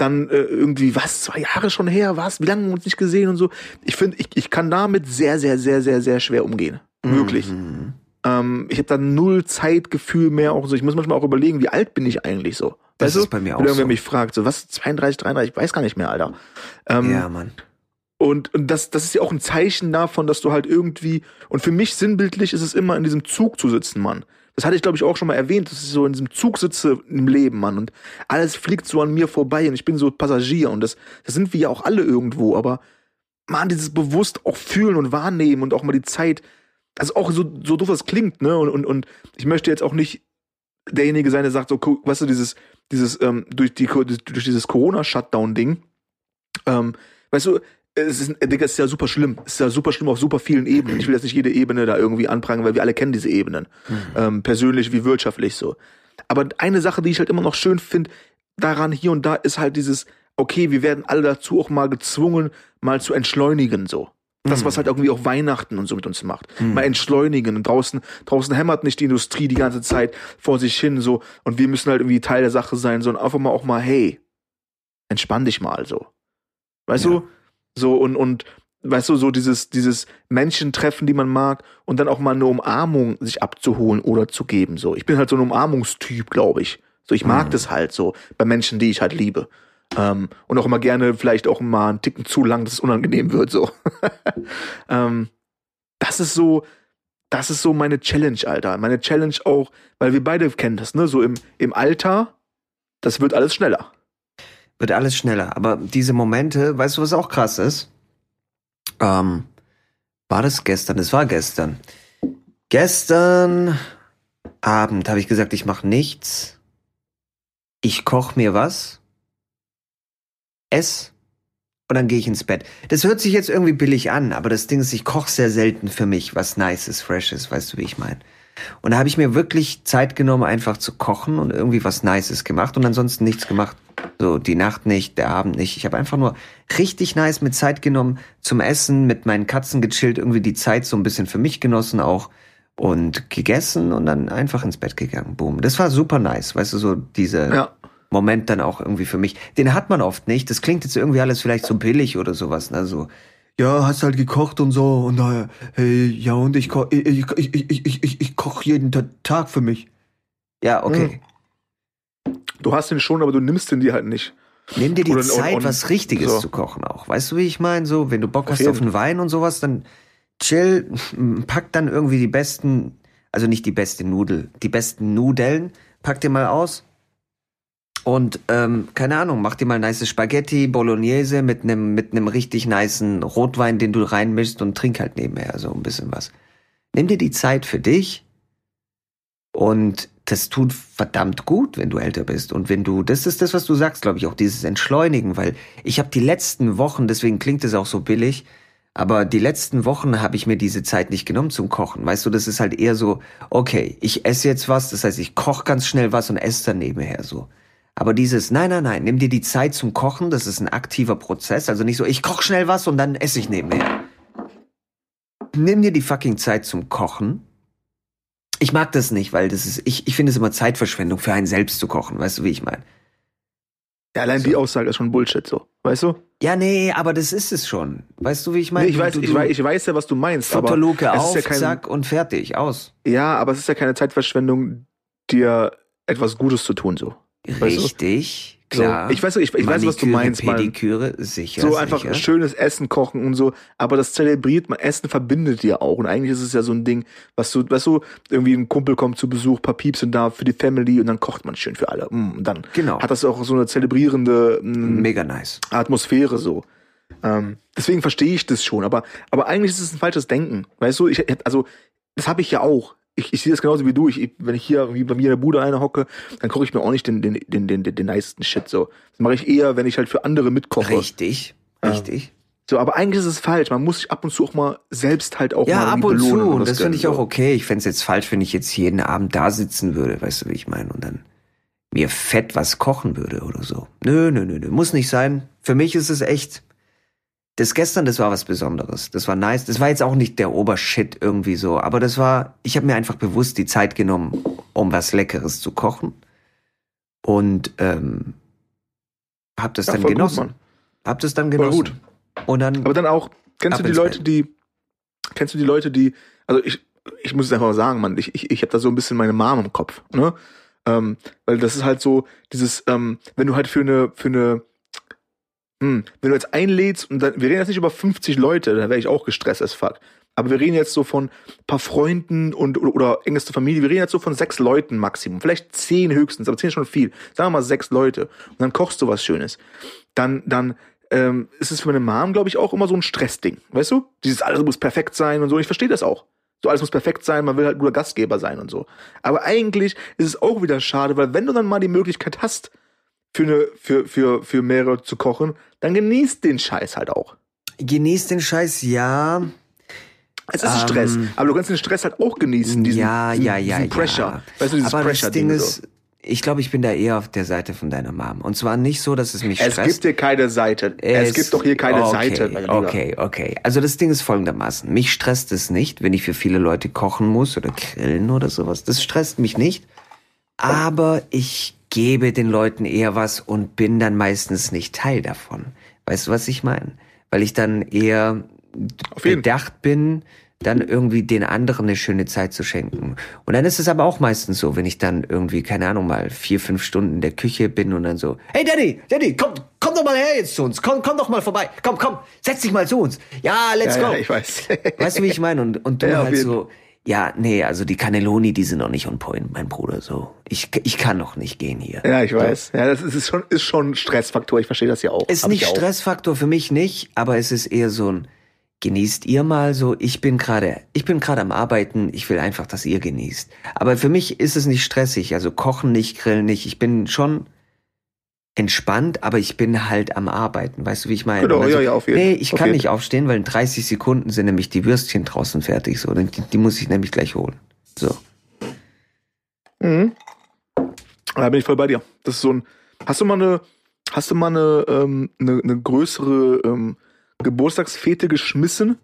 dann äh, irgendwie, was, zwei Jahre schon her, was, wie lange haben wir uns nicht gesehen und so. Ich finde, ich, ich kann damit sehr, sehr, sehr, sehr, sehr schwer umgehen. Wirklich. Mhm. Ähm, ich habe da null Zeitgefühl mehr auch so. Ich muss manchmal auch überlegen, wie alt bin ich eigentlich so. Das weißt du? ist bei mir auch Wenn irgendwer so. mich fragt, so was, 32, 33, ich weiß gar nicht mehr, Alter. Ähm, Ja, Mann. und, und das, das ist ja auch ein Zeichen davon, dass du halt irgendwie, und für mich sinnbildlich ist es immer in diesem Zug zu sitzen, Mann. Das hatte ich, glaube ich, auch schon mal erwähnt, dass ich so in diesem Zug sitze im Leben, Mann. Und alles fliegt so an mir vorbei und ich bin so Passagier und das, das sind wir ja auch alle irgendwo, aber Mann, dieses bewusst auch fühlen und wahrnehmen und auch mal die Zeit, also auch so, so doof das klingt, ne? Und, und, und ich möchte jetzt auch nicht derjenige sein, der sagt, so, weißt du, dieses, dieses, ähm, durch, die, durch dieses Corona-Shutdown-Ding, ähm, weißt du, es ist, Digga, es ist ja super schlimm. Es ist ja super schlimm auf super vielen Ebenen. Ich will jetzt nicht jede Ebene da irgendwie anprangern, weil wir alle kennen diese Ebenen. Ähm, persönlich wie wirtschaftlich so. Aber eine Sache, die ich halt immer noch schön finde, daran hier und da, ist halt dieses, okay, wir werden alle dazu auch mal gezwungen, mal zu entschleunigen so. Das, was halt irgendwie auch Weihnachten und so mit uns macht. Mal entschleunigen. Und draußen, draußen hämmert nicht die Industrie die ganze Zeit vor sich hin so. Und wir müssen halt irgendwie Teil der Sache sein, sondern einfach mal auch mal, hey, entspann dich mal so. Weißt Ja. du? So und, und weißt du, so dieses, dieses Menschentreffen, die man mag, und dann auch mal eine Umarmung sich abzuholen oder zu geben. So. Ich bin halt so ein Umarmungstyp, glaube ich. So, ich mag Mhm. das halt so bei Menschen, die ich halt liebe. Ähm, und auch immer gerne vielleicht auch mal einen Ticken zu lang, dass es unangenehm wird. So. ähm, das ist so, das ist so meine Challenge, Alter. Meine Challenge auch, weil wir beide kennen das, ne? So im, im Alter, das wird alles schneller. Wird alles schneller. Aber diese Momente, weißt du, was auch krass ist? Ähm, war das gestern? Es war gestern. Gestern Abend habe ich gesagt, ich mache nichts. Ich koch mir was, ess und dann gehe ich ins Bett. Das hört sich jetzt irgendwie billig an, aber das Ding ist, ich koche sehr selten für mich was Nices, Freshes, weißt du, wie ich meine. Und da habe ich mir wirklich Zeit genommen, einfach zu kochen und irgendwie was Nices gemacht und ansonsten nichts gemacht. So, die Nacht nicht, der Abend nicht. Ich habe einfach nur richtig nice mit Zeit genommen zum Essen, mit meinen Katzen gechillt, irgendwie die Zeit so ein bisschen für mich genossen auch und gegessen und dann einfach ins Bett gegangen. Boom. Das war super nice, weißt du, so dieser Ja. Moment dann auch irgendwie für mich. Den hat man oft nicht. Das klingt jetzt irgendwie alles vielleicht so billig oder sowas. Also, ja, hast halt gekocht und so und äh, hey, ja und ich koch, ich, ich, ich, ich, ich, ich, ich koch jeden Ta- Tag für mich. Ja, okay. Du hast den schon, aber du nimmst den dir halt nicht. Nimm dir die Oder- Zeit, und- was Richtiges so. zu kochen auch. Weißt du, wie ich meine? So, wenn du Bock hast auf einen Wein und sowas, dann chill, pack dann irgendwie die besten, also nicht die beste Nudel, die besten Nudeln, pack dir mal aus. Und ähm, keine Ahnung, mach dir mal nice Spaghetti, Bolognese mit einem mit einem richtig nicen Rotwein, den du reinmischst und trink halt nebenher so ein bisschen was. Nimm dir die Zeit für dich und das tut verdammt gut, wenn du älter bist. Und wenn du, das ist das, was du sagst, glaube ich, auch dieses Entschleunigen, weil ich habe die letzten Wochen, deswegen klingt es auch so billig, aber die letzten Wochen habe ich mir diese Zeit nicht genommen zum Kochen. Weißt du, das ist halt eher so, okay, ich esse jetzt was, das heißt, ich koche ganz schnell was und esse dann nebenher so. Aber dieses, nein, nein, nein, nimm dir die Zeit zum Kochen, das ist ein aktiver Prozess. Also nicht so, ich koche schnell was und dann esse ich nebenher. Nimm dir die fucking Zeit zum Kochen. Ich mag das nicht, weil das ist, ich, ich finde es immer Zeitverschwendung für einen selbst zu kochen, weißt du, wie ich meine? Ja, allein die Aussage ist schon Bullshit, so. Weißt du? Ja, nee, aber das ist es schon. Weißt du, wie ich meine? Nee, ich, weiß, du- ich, weiß, ich weiß ja, was du meinst. Aber Futterluke auf, ja kein, zack und fertig, aus. Ja, aber es ist ja keine Zeitverschwendung, dir etwas Gutes zu tun, so. Weißt du? Richtig, klar. So, ich weiß, ich, ich weiß, was du Maniküre, meinst, man. Pediküre, sicher. So einfach sicher. schönes Essen kochen und so, aber das zelebriert man, Essen verbindet ja auch. Und eigentlich ist es ja so ein Ding, was du, weißt du, irgendwie ein Kumpel kommt zu Besuch, paar Pieps sind da für die Family und dann kocht man schön für alle. Mm, Und dann Genau. hat das auch so eine zelebrierende mm, Mega nice. Atmosphäre so. Ähm, deswegen verstehe ich das schon, aber, aber eigentlich ist es ein falsches Denken. Weißt du, ich, also, das habe ich ja auch. Ich, ich sehe das genauso wie du. Ich, wenn ich hier wie bei mir in der Bude eine hocke, dann koche ich mir auch nicht den, den, den, den, den, den nicesten Shit so. Das mache ich eher, wenn ich halt für andere mitkoche. Richtig, richtig. So, aber eigentlich ist es falsch. Man muss sich ab und zu auch mal selbst halt auch Ja, mal ab und zu. Und das Geld, finde ich auch okay. Ich fände es jetzt falsch, wenn ich jetzt jeden Abend da sitzen würde, weißt du, wie ich meine? Und dann mir fett was kochen würde oder so. Nö, nö, nö, nö. Muss nicht sein. Für mich ist es echt. Das gestern, das war was Besonderes. Das war nice. Das war jetzt auch nicht der Obershit irgendwie so. Aber das war, ich habe mir einfach bewusst die Zeit genommen, um was Leckeres zu kochen. Und ähm, hab das Ja, dann voll gut, genossen. Mann. hab das dann Voll genossen. gut. Und dann. Aber dann auch, kennst du die Leute, die, kennst du die Leute, die, also ich, ich muss es einfach mal sagen, Mann, ich, ich, ich habe da so ein bisschen meine Mom im Kopf, ne? Ähm, weil das ist halt so, dieses, ähm, wenn du halt für eine, für eine, hm, wenn du jetzt einlädst und dann, wir reden jetzt nicht über 50 Leute, da wäre ich auch gestresst as fuck. Aber wir reden jetzt so von ein paar Freunden und oder, oder engste Familie. Wir reden jetzt so von sechs Leuten Maximum. Vielleicht zehn höchstens, aber zehn ist schon viel. Sagen wir mal sechs Leute. Und dann kochst du was Schönes. Dann, dann ähm, ist es für meine Mom, glaube ich, auch immer so ein Stressding. Weißt du? Dieses alles muss perfekt sein und so. Ich verstehe das auch. So alles muss perfekt sein, man will halt guter Gastgeber sein und so. Aber eigentlich ist es auch wieder schade, weil wenn du dann mal die Möglichkeit hast, für, eine, für, für, für mehrere zu kochen, dann genießt den Scheiß halt auch. Genießt den Scheiß, ja. Es ist Ähm, Stress, aber du kannst den Stress halt auch genießen, diesen, ja, diesen, ja, ja, diesen Pressure. ja. Weißt du, dieses Aber das Pressure-Ding Ding so. ist, ich glaube, ich bin da eher auf der Seite von deiner Mom. Und zwar nicht so, dass es mich Es stresst. gibt hier keine Seite. Es, gibt doch hier keine okay, Seite. Okay, okay. Also das Ding ist folgendermaßen. Mich stresst es nicht, wenn ich für viele Leute kochen muss oder grillen oder sowas. Das stresst mich nicht. Aber ich gebe den Leuten eher was und bin dann meistens nicht Teil davon. Weißt du, was ich meine? Weil ich dann eher bedacht bin, dann irgendwie den anderen eine schöne Zeit zu schenken. Und dann ist es aber auch meistens so, wenn ich dann irgendwie, keine Ahnung, mal vier, fünf Stunden in der Küche bin und dann so, hey Daddy, Daddy, komm, komm doch mal her jetzt zu uns, komm, komm doch mal vorbei, komm, komm, setz dich mal zu uns. Ja, let's Ja, go. ja, ich weiß. Weißt du, wie ich meine? Und, und du Ja, halt so, ja, nee, also die Cannelloni, die sind noch nicht on point, mein Bruder, so. Ich, ich kann noch nicht gehen hier. Ja, ich weiß. Ja, das ist, ist schon, ist schon ein Stressfaktor. Ich verstehe das ja auch. Ist Hab nicht ich auch. Stressfaktor für mich nicht, aber es ist eher so ein genießt ihr mal so, ich bin gerade, ich bin gerade am Arbeiten, ich will einfach, dass ihr genießt. Aber für mich ist es nicht stressig, also kochen nicht, grillen nicht, ich bin schon entspannt, aber ich bin halt am Arbeiten, weißt du, wie ich meine? Genau, also, ja, ja, auf jeden Nee, ich kann jeden. nicht aufstehen, weil in 30 Sekunden sind nämlich die Würstchen draußen fertig, so, die, die muss ich nämlich gleich holen. So. Mhm. Da bin ich voll bei dir. Das ist so ein. Hast du mal eine, hast du mal eine, ähm, eine, eine größere ähm, Geburtstagsfete geschmissen?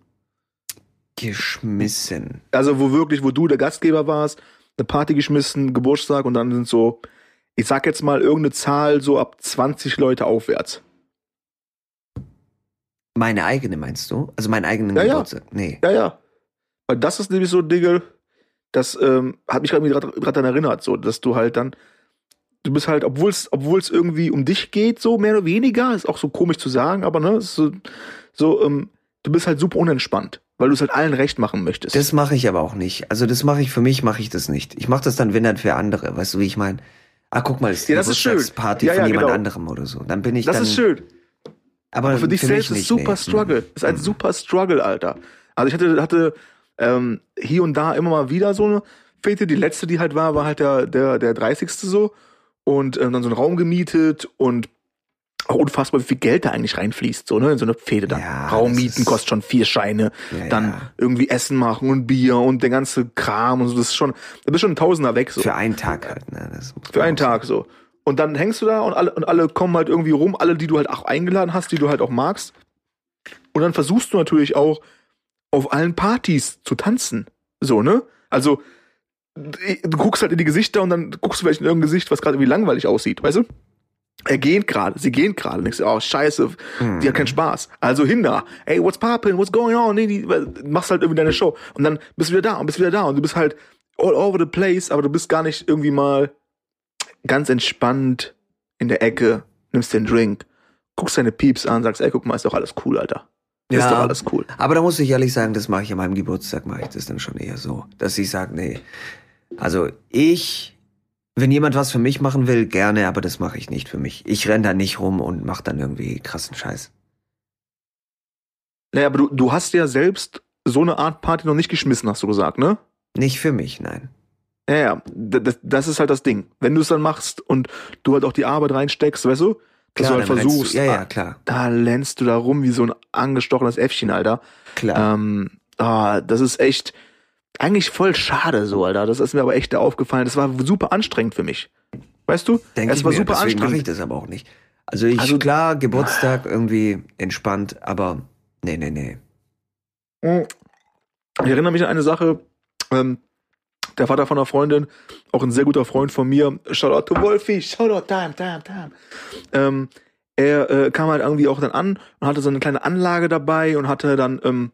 Geschmissen. Also wo wirklich, wo du der Gastgeber warst, eine Party geschmissen, Geburtstag und dann sind so, ich sag jetzt mal irgendeine Zahl so ab 20 Leute aufwärts. Meine eigene meinst du? Also meinen eigenen Ja, ja. Geburtstag? Nee. Ja, ja. Weil das ist nämlich so ein Ding, das ähm, hat mich gerade daran erinnert, so, dass du halt dann, du bist halt, obwohl es obwohl es irgendwie um dich geht, so mehr oder weniger, ist auch so komisch zu sagen, aber ne, so, so ähm, du bist halt super unentspannt, weil du es halt allen recht machen möchtest. Das mache ich aber auch nicht. Also das mache ich für mich, mache ich das nicht. Ich mache das dann, wenn dann für andere. Weißt du, wie ich meine? Ah, guck mal, das ist die Ja, das ist schön. Geburtstagsparty Ja, von ja, jemand genau. anderem oder so. Dann bin ich das dann. ist schön. Aber, Aber für dich selbst ist super nee. Struggle. Mhm. Ist ein super Struggle, Alter. Also ich hatte, hatte ähm, hier und da immer mal wieder so eine Fete. Die letzte, die halt war, war halt der, der, der 30. so. Und ähm, dann so einen Raum gemietet und auch unfassbar, wie viel Geld da eigentlich reinfließt, so, ne, in so eine Fete dann. Ja, Raum mieten kostet schon vier Scheine, Ja, dann ja. irgendwie Essen machen und Bier und der ganze Kram und so, das ist schon, da bist schon ein Tausender weg, so. Für einen Tag halt, ne? Für einen. Tag so. Und dann hängst du da und alle, und alle kommen halt irgendwie rum, alle, die du halt auch eingeladen hast, die du halt auch magst. Und dann versuchst du natürlich auch auf allen Partys zu tanzen. So, ne? Also, du guckst halt in die Gesichter und dann guckst du vielleicht in irgendein Gesicht, was gerade irgendwie langweilig aussieht, weißt du? Er geht gerade, sie gehen gerade. Und denkst du, oh, scheiße, die hat keinen Spaß. Also hin da. Hey, what's poppin'? What's going on? Nee, die, machst halt irgendwie deine Show. Und dann bist du wieder da und bist wieder da. Und du bist halt all over the place, aber du bist gar nicht irgendwie mal ganz entspannt in der Ecke, nimmst den Drink, guckst deine Pieps an, sagst, ey, guck mal, ist doch alles cool, Alter. Ist Ja. doch alles cool. Aber da muss ich ehrlich sagen, das mache ich an meinem Geburtstag, mache ich das dann schon eher so, dass ich sage, nee. Also ich, wenn jemand was für mich machen will, gerne, aber das mache ich nicht für mich. Ich renn da nicht rum und mache dann irgendwie krassen Scheiß. Naja, aber du, du hast ja selbst so eine Art Party noch nicht geschmissen, hast du gesagt, ne? Nicht für mich, nein. Ja, ja, das, das ist halt das Ding. Wenn du es dann machst und du halt auch die Arbeit reinsteckst, weißt du, dass Klar, du halt versuchst, Du, ja, ja, ah, klar. da lernst du da rum wie so ein angestochenes Äffchen, Alter. Klar. Ähm, ah, das ist echt eigentlich voll schade so, Alter. Das ist mir aber echt da aufgefallen. Das war super anstrengend für mich. Weißt du? Denke es ich war mir, super deswegen mache ich anstrengend. das aber auch nicht. Also ich, Also- klar, Geburtstag irgendwie entspannt, aber nee, nee, nee. Mhm. Ich erinnere mich an eine Sache. Ähm, der Vater von einer Freundin, auch ein sehr guter Freund von mir, Shoutout to Wolfi, Shoutout, damn, damn, damn. Ähm, er äh, kam halt irgendwie auch dann an und hatte so eine kleine Anlage dabei und hatte dann ähm,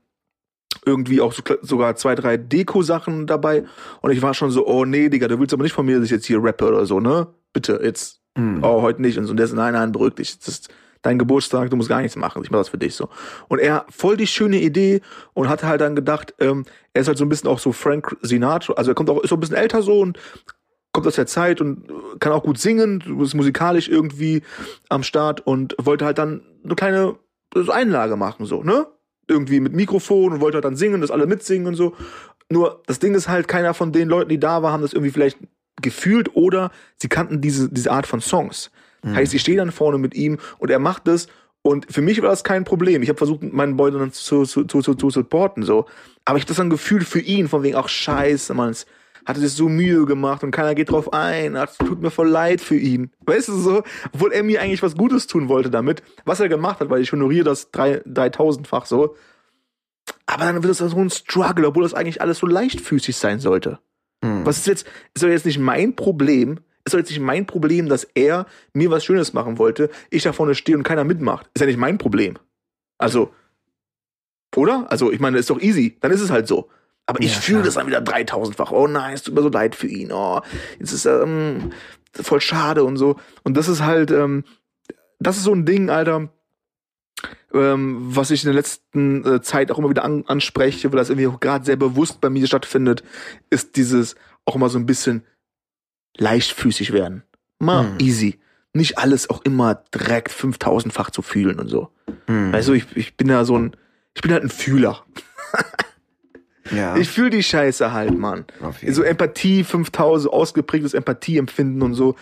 irgendwie auch so, sogar zwei, drei Deko-Sachen dabei. Und ich war schon so, oh nee, Digga, du willst aber nicht von mir, dass ich jetzt hier rappe oder so, ne? Bitte, jetzt Hm. oh, heute nicht. Und so, und der ist, nein, nein, beruhig dich. Das ist dein Geburtstag, du musst gar nichts machen. Ich mache das für dich so. Und er, voll die schöne Idee und hatte halt dann gedacht, ähm, er ist halt so ein bisschen auch so Frank Sinatra, also er kommt auch, ist so ein bisschen älter so und kommt aus der Zeit und kann auch gut singen, ist musikalisch irgendwie am Start und wollte halt dann eine kleine so Einlage machen, so, ne? Irgendwie mit Mikrofon und wollte halt dann singen, dass alle mitsingen und so. Nur, das Ding ist halt, keiner von den Leuten, die da waren, haben das irgendwie vielleicht gefühlt oder sie kannten diese, diese Art von Songs. Heißt, ich stehe dann vorne mit ihm und er macht das und für mich war das kein Problem. Ich habe versucht, meinen Boy dann zu, zu, zu, zu, supporten, so. Aber ich hab das dann gefühlt für ihn, von wegen, ach scheiße, man, es hatte sich so Mühe gemacht und keiner geht drauf ein. Es tut mir voll leid für ihn. Weißt du so? Obwohl er mir eigentlich was Gutes tun wollte damit, was er gemacht hat, weil ich honoriere das drei, 3000-fach so. Aber dann wird das so ein Struggle, obwohl das eigentlich alles so leichtfüßig sein sollte. Hm. Was ist jetzt, ist doch jetzt nicht mein Problem, ist doch jetzt nicht mein Problem, dass er mir was Schönes machen wollte, ich da vorne stehe und keiner mitmacht. Ist ja nicht mein Problem. Also, oder? Also, ich meine, ist doch easy. Dann ist es halt so. Aber ich Ja, fühle das dann wieder 3000-fach. Oh nein, es tut mir so leid für ihn. Oh, jetzt ist er ähm, voll schade und so. Und das ist halt, ähm, das ist so ein Ding, Alter, ähm, was ich in der letzten äh, Zeit auch immer wieder an, anspreche, weil das irgendwie auch gerade sehr bewusst bei mir stattfindet, ist dieses auch immer so ein bisschen leichtfüßig werden. Mal Hm. easy. Nicht alles auch immer direkt 5000-fach zu fühlen und so. Hm. Weißt du, ich, ich bin da so ein, ich bin halt ein Fühler. Ja, Ich fühle die Scheiße halt, Mann. So Empathie 5000, ausgeprägtes Empathieempfinden und so.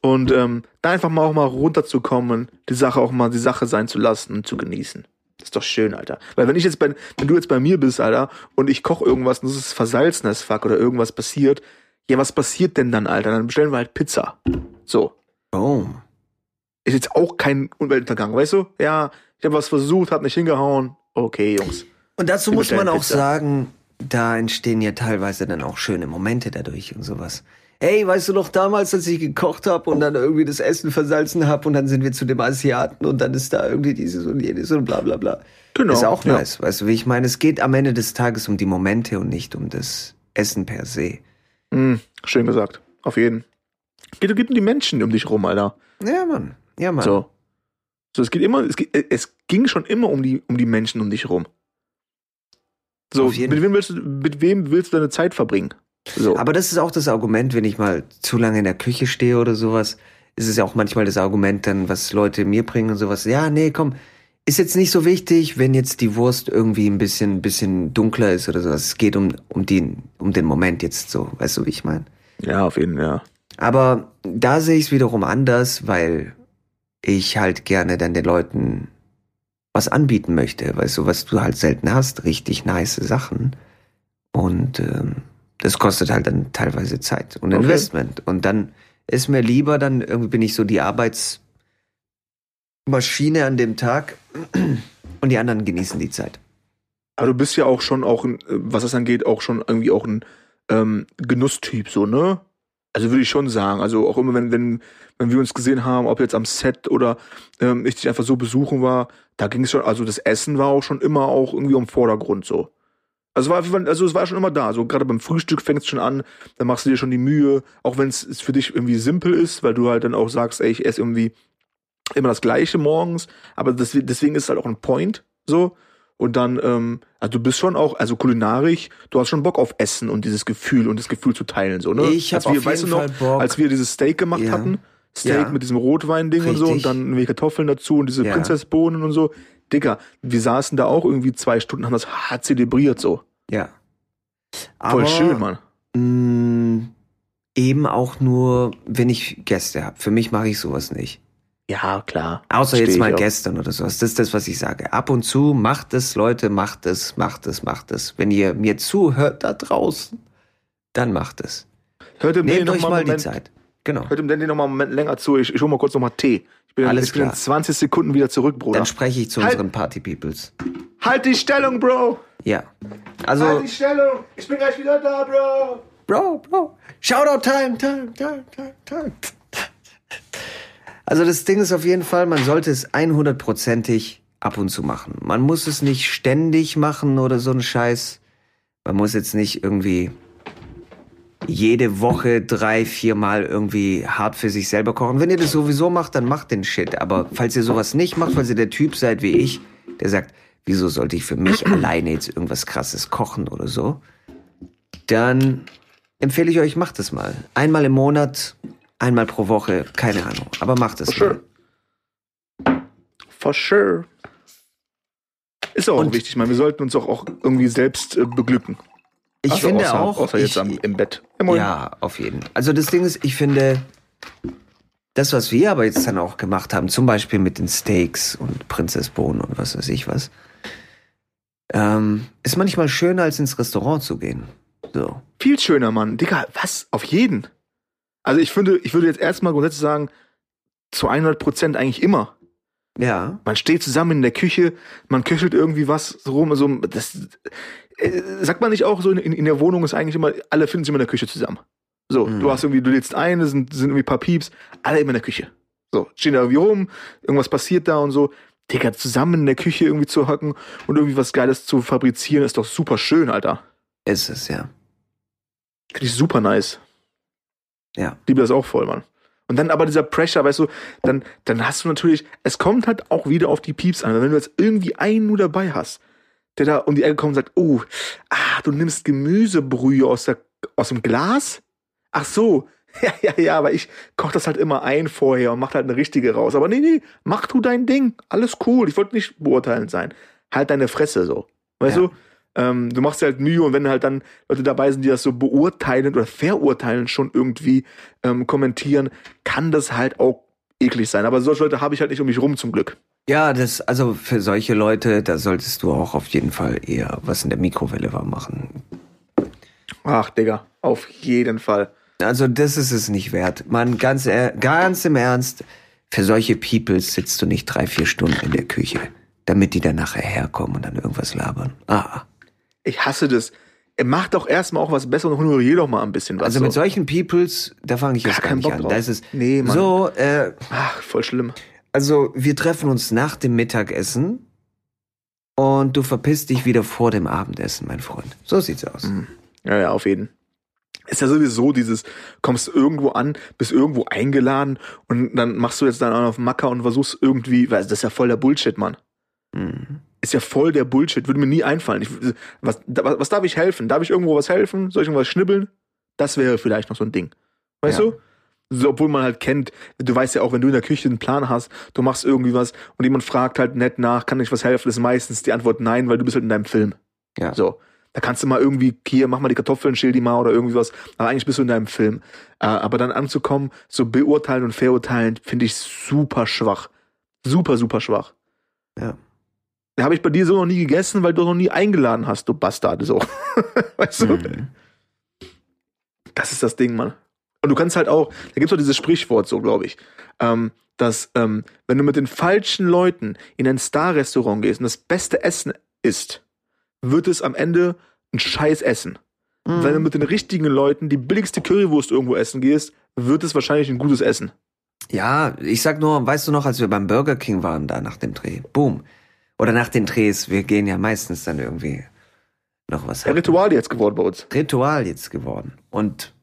Und ähm, da einfach mal auch mal runterzukommen, die Sache auch mal die Sache sein zu lassen und zu genießen. Das ist doch schön, Alter. Weil wenn ich jetzt bei, wenn du jetzt bei mir bist, Alter, und ich koche irgendwas und es ist versalzen as fuck oder irgendwas passiert, ja, was passiert denn dann, Alter? Dann bestellen wir halt Pizza. So. Boom. Ist jetzt auch kein Umweltuntergang, weißt du? Ja, ich habe was versucht, hat nicht hingehauen. Okay, Jungs. Und dazu muss man auch Pizza. sagen, da entstehen ja teilweise dann auch schöne Momente dadurch und sowas. Hey, weißt du noch damals, als ich gekocht habe und dann irgendwie das Essen versalzen habe und dann sind wir zu dem Asiaten und dann ist da irgendwie dieses und jenes und bla bla bla. Genau, Ist auch ja. nice, weißt du, wie ich meine? Es geht am Ende des Tages um die Momente und nicht um das Essen per se. Mm, schön gesagt. Auf jeden. Geht, geht um die Menschen um dich rum, Alter. Ja, Mann. Ja, Mann. So. So, es geht immer, es, geht, es ging schon immer um die, um die Menschen um dich rum. So, mit wem willst du, mit wem willst du deine Zeit verbringen? So. Aber das ist auch das Argument, wenn ich mal zu lange in der Küche stehe oder sowas, ist es ja auch manchmal das Argument dann, was Leute mir bringen und sowas. Ja, nee, komm, ist jetzt nicht so wichtig, wenn jetzt die Wurst irgendwie ein bisschen, bisschen dunkler ist oder sowas. Es geht um, um den, um den Moment jetzt so, weißt du, wie ich meine? ja, auf jeden Fall, ja. Aber da sehe ich es wiederum anders, weil ich halt gerne dann den Leuten was anbieten möchte, weißt du, was du halt selten hast, richtig nice Sachen. Und ähm, das kostet halt dann teilweise Zeit und Okay. Investment. Und dann ist mir lieber, dann irgendwie bin ich so die Arbeitsmaschine an dem Tag und die anderen genießen die Zeit. Aber du bist ja auch schon auch, ein, äh, was das angeht, auch schon irgendwie auch ein ähm, Genusstyp, so, ne? Also würde ich schon sagen. Also auch immer, wenn, wenn, wenn wir uns gesehen haben, ob jetzt am Set oder ähm, ich dich einfach so besuchen war, da ging es schon, also das Essen war auch schon immer auch irgendwie im Vordergrund so. Also, war, also es war schon immer da. So gerade beim Frühstück fängt es schon an, dann machst du dir schon die Mühe, auch wenn es für dich irgendwie simpel ist, weil du halt dann auch sagst, ey, ich esse irgendwie immer das Gleiche morgens, aber das, deswegen ist es halt auch ein Point, so. Und dann, ähm, also du bist schon auch, also kulinarisch, du hast schon Bock auf Essen und dieses Gefühl und das Gefühl zu teilen, so, ne? Ich hab als wir, auf weißt jeden du noch, Fall Bock. als wir dieses Steak gemacht Ja. hatten, Steak Ja. mit diesem Rotwein-Ding und so und dann irgendwie Kartoffeln dazu und diese Ja. Prinzessbohnen und so. Digga, wir saßen da auch irgendwie zwei Stunden, haben das hart zelebriert so. Ja. Voll Aber, schön, Mann. mh, eben auch nur, wenn ich Gäste habe. Für mich mache ich sowas nicht. Ja, klar. Außer Steh jetzt mal gestern oder sowas. Das ist das, was ich sage. Ab und zu macht es, Leute, macht es, macht es, macht es. Wenn ihr mir zuhört da draußen, dann macht es. Hört dem Nehmt noch euch mal mal die Zeit. Genau. hört dem Danny noch mal einen Moment länger zu. Ich, ich hol mal kurz noch mal Tee. Ich bin, Alles ich bin in klar. 20 Sekunden wieder zurück, Bruder. Dann spreche ich zu Halt. unseren Party-Peoples. halt die Stellung, Bro! Ja. Also, Stellung! Ich bin gleich wieder da, Bro! Bro, Bro. Shoutout time, time, time, time, time. Also das Ding ist auf jeden Fall, man sollte es 100%ig ab und zu machen. Man muss es nicht ständig machen oder so ein Scheiß. Man muss jetzt nicht irgendwie jede Woche drei, viermal irgendwie hart für sich selber kochen. Wenn ihr das sowieso macht, dann macht den Shit. Aber falls ihr sowas nicht macht, falls ihr der Typ seid wie ich, der sagt, wieso sollte ich für mich alleine jetzt irgendwas krasses kochen oder so, dann empfehle ich euch, macht es mal. Einmal im Monat, einmal pro Woche, keine Ahnung. Aber macht es For mal. sure. For sure. Ist auch Und- wichtig, man. Wir sollten uns auch, auch irgendwie selbst äh, beglücken. Ich Also finde außer, auch, Außer jetzt ich, am, im Bett. Ja, moin. ja, auf jeden. Also das Ding ist, ich finde, das, was wir aber jetzt dann auch gemacht haben, zum Beispiel mit den Steaks und Prinzessbohnen und was weiß ich was, ähm, ist manchmal schöner, als ins Restaurant zu gehen. So. Viel schöner, Mann. Digga, was? Auf jeden. Also ich finde, ich würde jetzt erstmal grundsätzlich sagen, zu 100 Prozent eigentlich immer. Ja, Man steht zusammen in der Küche, man köchelt irgendwie was rum, so, das, äh, sagt man nicht auch so, in, in der Wohnung ist eigentlich immer, alle finden sich immer in der Küche zusammen. So, Mhm. du hast irgendwie, du lädst ein, es sind, sind irgendwie ein paar Pieps, alle immer in der Küche. So, stehen da irgendwie rum, irgendwas passiert da und so. Digga, zusammen in der Küche irgendwie zu hocken und irgendwie was Geiles zu fabrizieren, ist doch super schön, Alter. ist es, ja. Finde ich super nice. Ja. Liebe das auch voll, Mann. Und dann aber dieser Pressure, weißt du, dann, dann hast du natürlich, es kommt halt auch wieder auf die Pieps an. Wenn du jetzt irgendwie einen nur dabei hast, der da um die Ecke kommt und sagt, oh, ah, du nimmst Gemüsebrühe aus, der, aus dem Glas? Ach so, ja, ja, ja, aber ich koche das halt immer ein vorher und mach halt eine richtige raus. Aber nee, nee, mach du dein Ding. Alles cool. Ich wollte nicht beurteilend sein. Halt deine Fresse so. Weißt Ja. du? Ähm, du machst dir halt Mühe und wenn halt dann Leute dabei sind, die das so beurteilen oder verurteilen schon irgendwie ähm, kommentieren, kann das halt auch eklig sein. Aber solche Leute habe ich halt nicht um mich rum zum Glück. Ja, das, also für solche Leute, da solltest du auch auf jeden Fall eher was in der Mikrowelle warm machen. Ach, Digga, auf jeden Fall. Also das ist es nicht wert. Man, ganz, ganz im Ernst, für solche Peoples sitzt du nicht drei, vier Stunden in der Küche, damit die dann nachher herkommen und dann irgendwas labern. Ah. Ich hasse das. Er macht doch erstmal auch was besser und honorier doch mal ein bisschen was. Also mit so. solchen Peoples, da fange ich jetzt Gar gar nicht Bock an. drauf. Da ist es Nee, Mann. so, äh, Ach, voll schlimm. also wir treffen uns nach dem Mittagessen und du verpisst dich wieder vor dem Abendessen, mein Freund. So sieht's aus. Mhm. Ja, ja, auf jeden. Ist ja sowieso dieses, kommst irgendwo an, bist irgendwo eingeladen und dann machst du jetzt dann auch auf Macker und versuchst irgendwie, weil das ist ja voll der Bullshit, Mann. Mhm. Ist ja voll der Bullshit, würde mir nie einfallen. Ich, was, was, was darf ich helfen? Darf ich irgendwo was helfen? Soll ich irgendwas schnibbeln? Das wäre vielleicht noch so ein Ding. Weißt Ja. du? So, obwohl man halt kennt, du weißt ja auch, wenn du in der Küche einen Plan hast, du machst irgendwie was und jemand fragt halt nett nach, kann ich was helfen, ist meistens die Antwort nein, weil du bist halt in deinem Film. Ja. So. Da kannst du mal irgendwie, hier, mach mal die Kartoffeln, schäl die mal oder irgendwie was. Aber eigentlich bist du in deinem Film. Äh, aber dann anzukommen, so beurteilen und verurteilen, finde ich super schwach. Super, super schwach. Ja. Da habe ich bei dir so noch nie gegessen, weil du noch nie eingeladen hast, du Bastard. So. weißt du? Mhm. Das ist das Ding, Mann. Und du kannst halt auch, da gibt's auch dieses Sprichwort so, glaube ich, ähm, dass ähm, wenn du mit den falschen Leuten in ein Star-Restaurant gehst und das beste Essen isst, wird es am Ende ein scheiß Essen. Mhm. Wenn du mit den richtigen Leuten die billigste Currywurst irgendwo essen gehst, wird es wahrscheinlich ein gutes Essen. Ja, ich sag nur, weißt du noch, als wir beim Burger King waren, da nach dem Dreh, boom. Oder nach den Drehs, wir gehen ja meistens dann irgendwie noch was Ein Ritual jetzt geworden bei uns. Ritual jetzt geworden. Und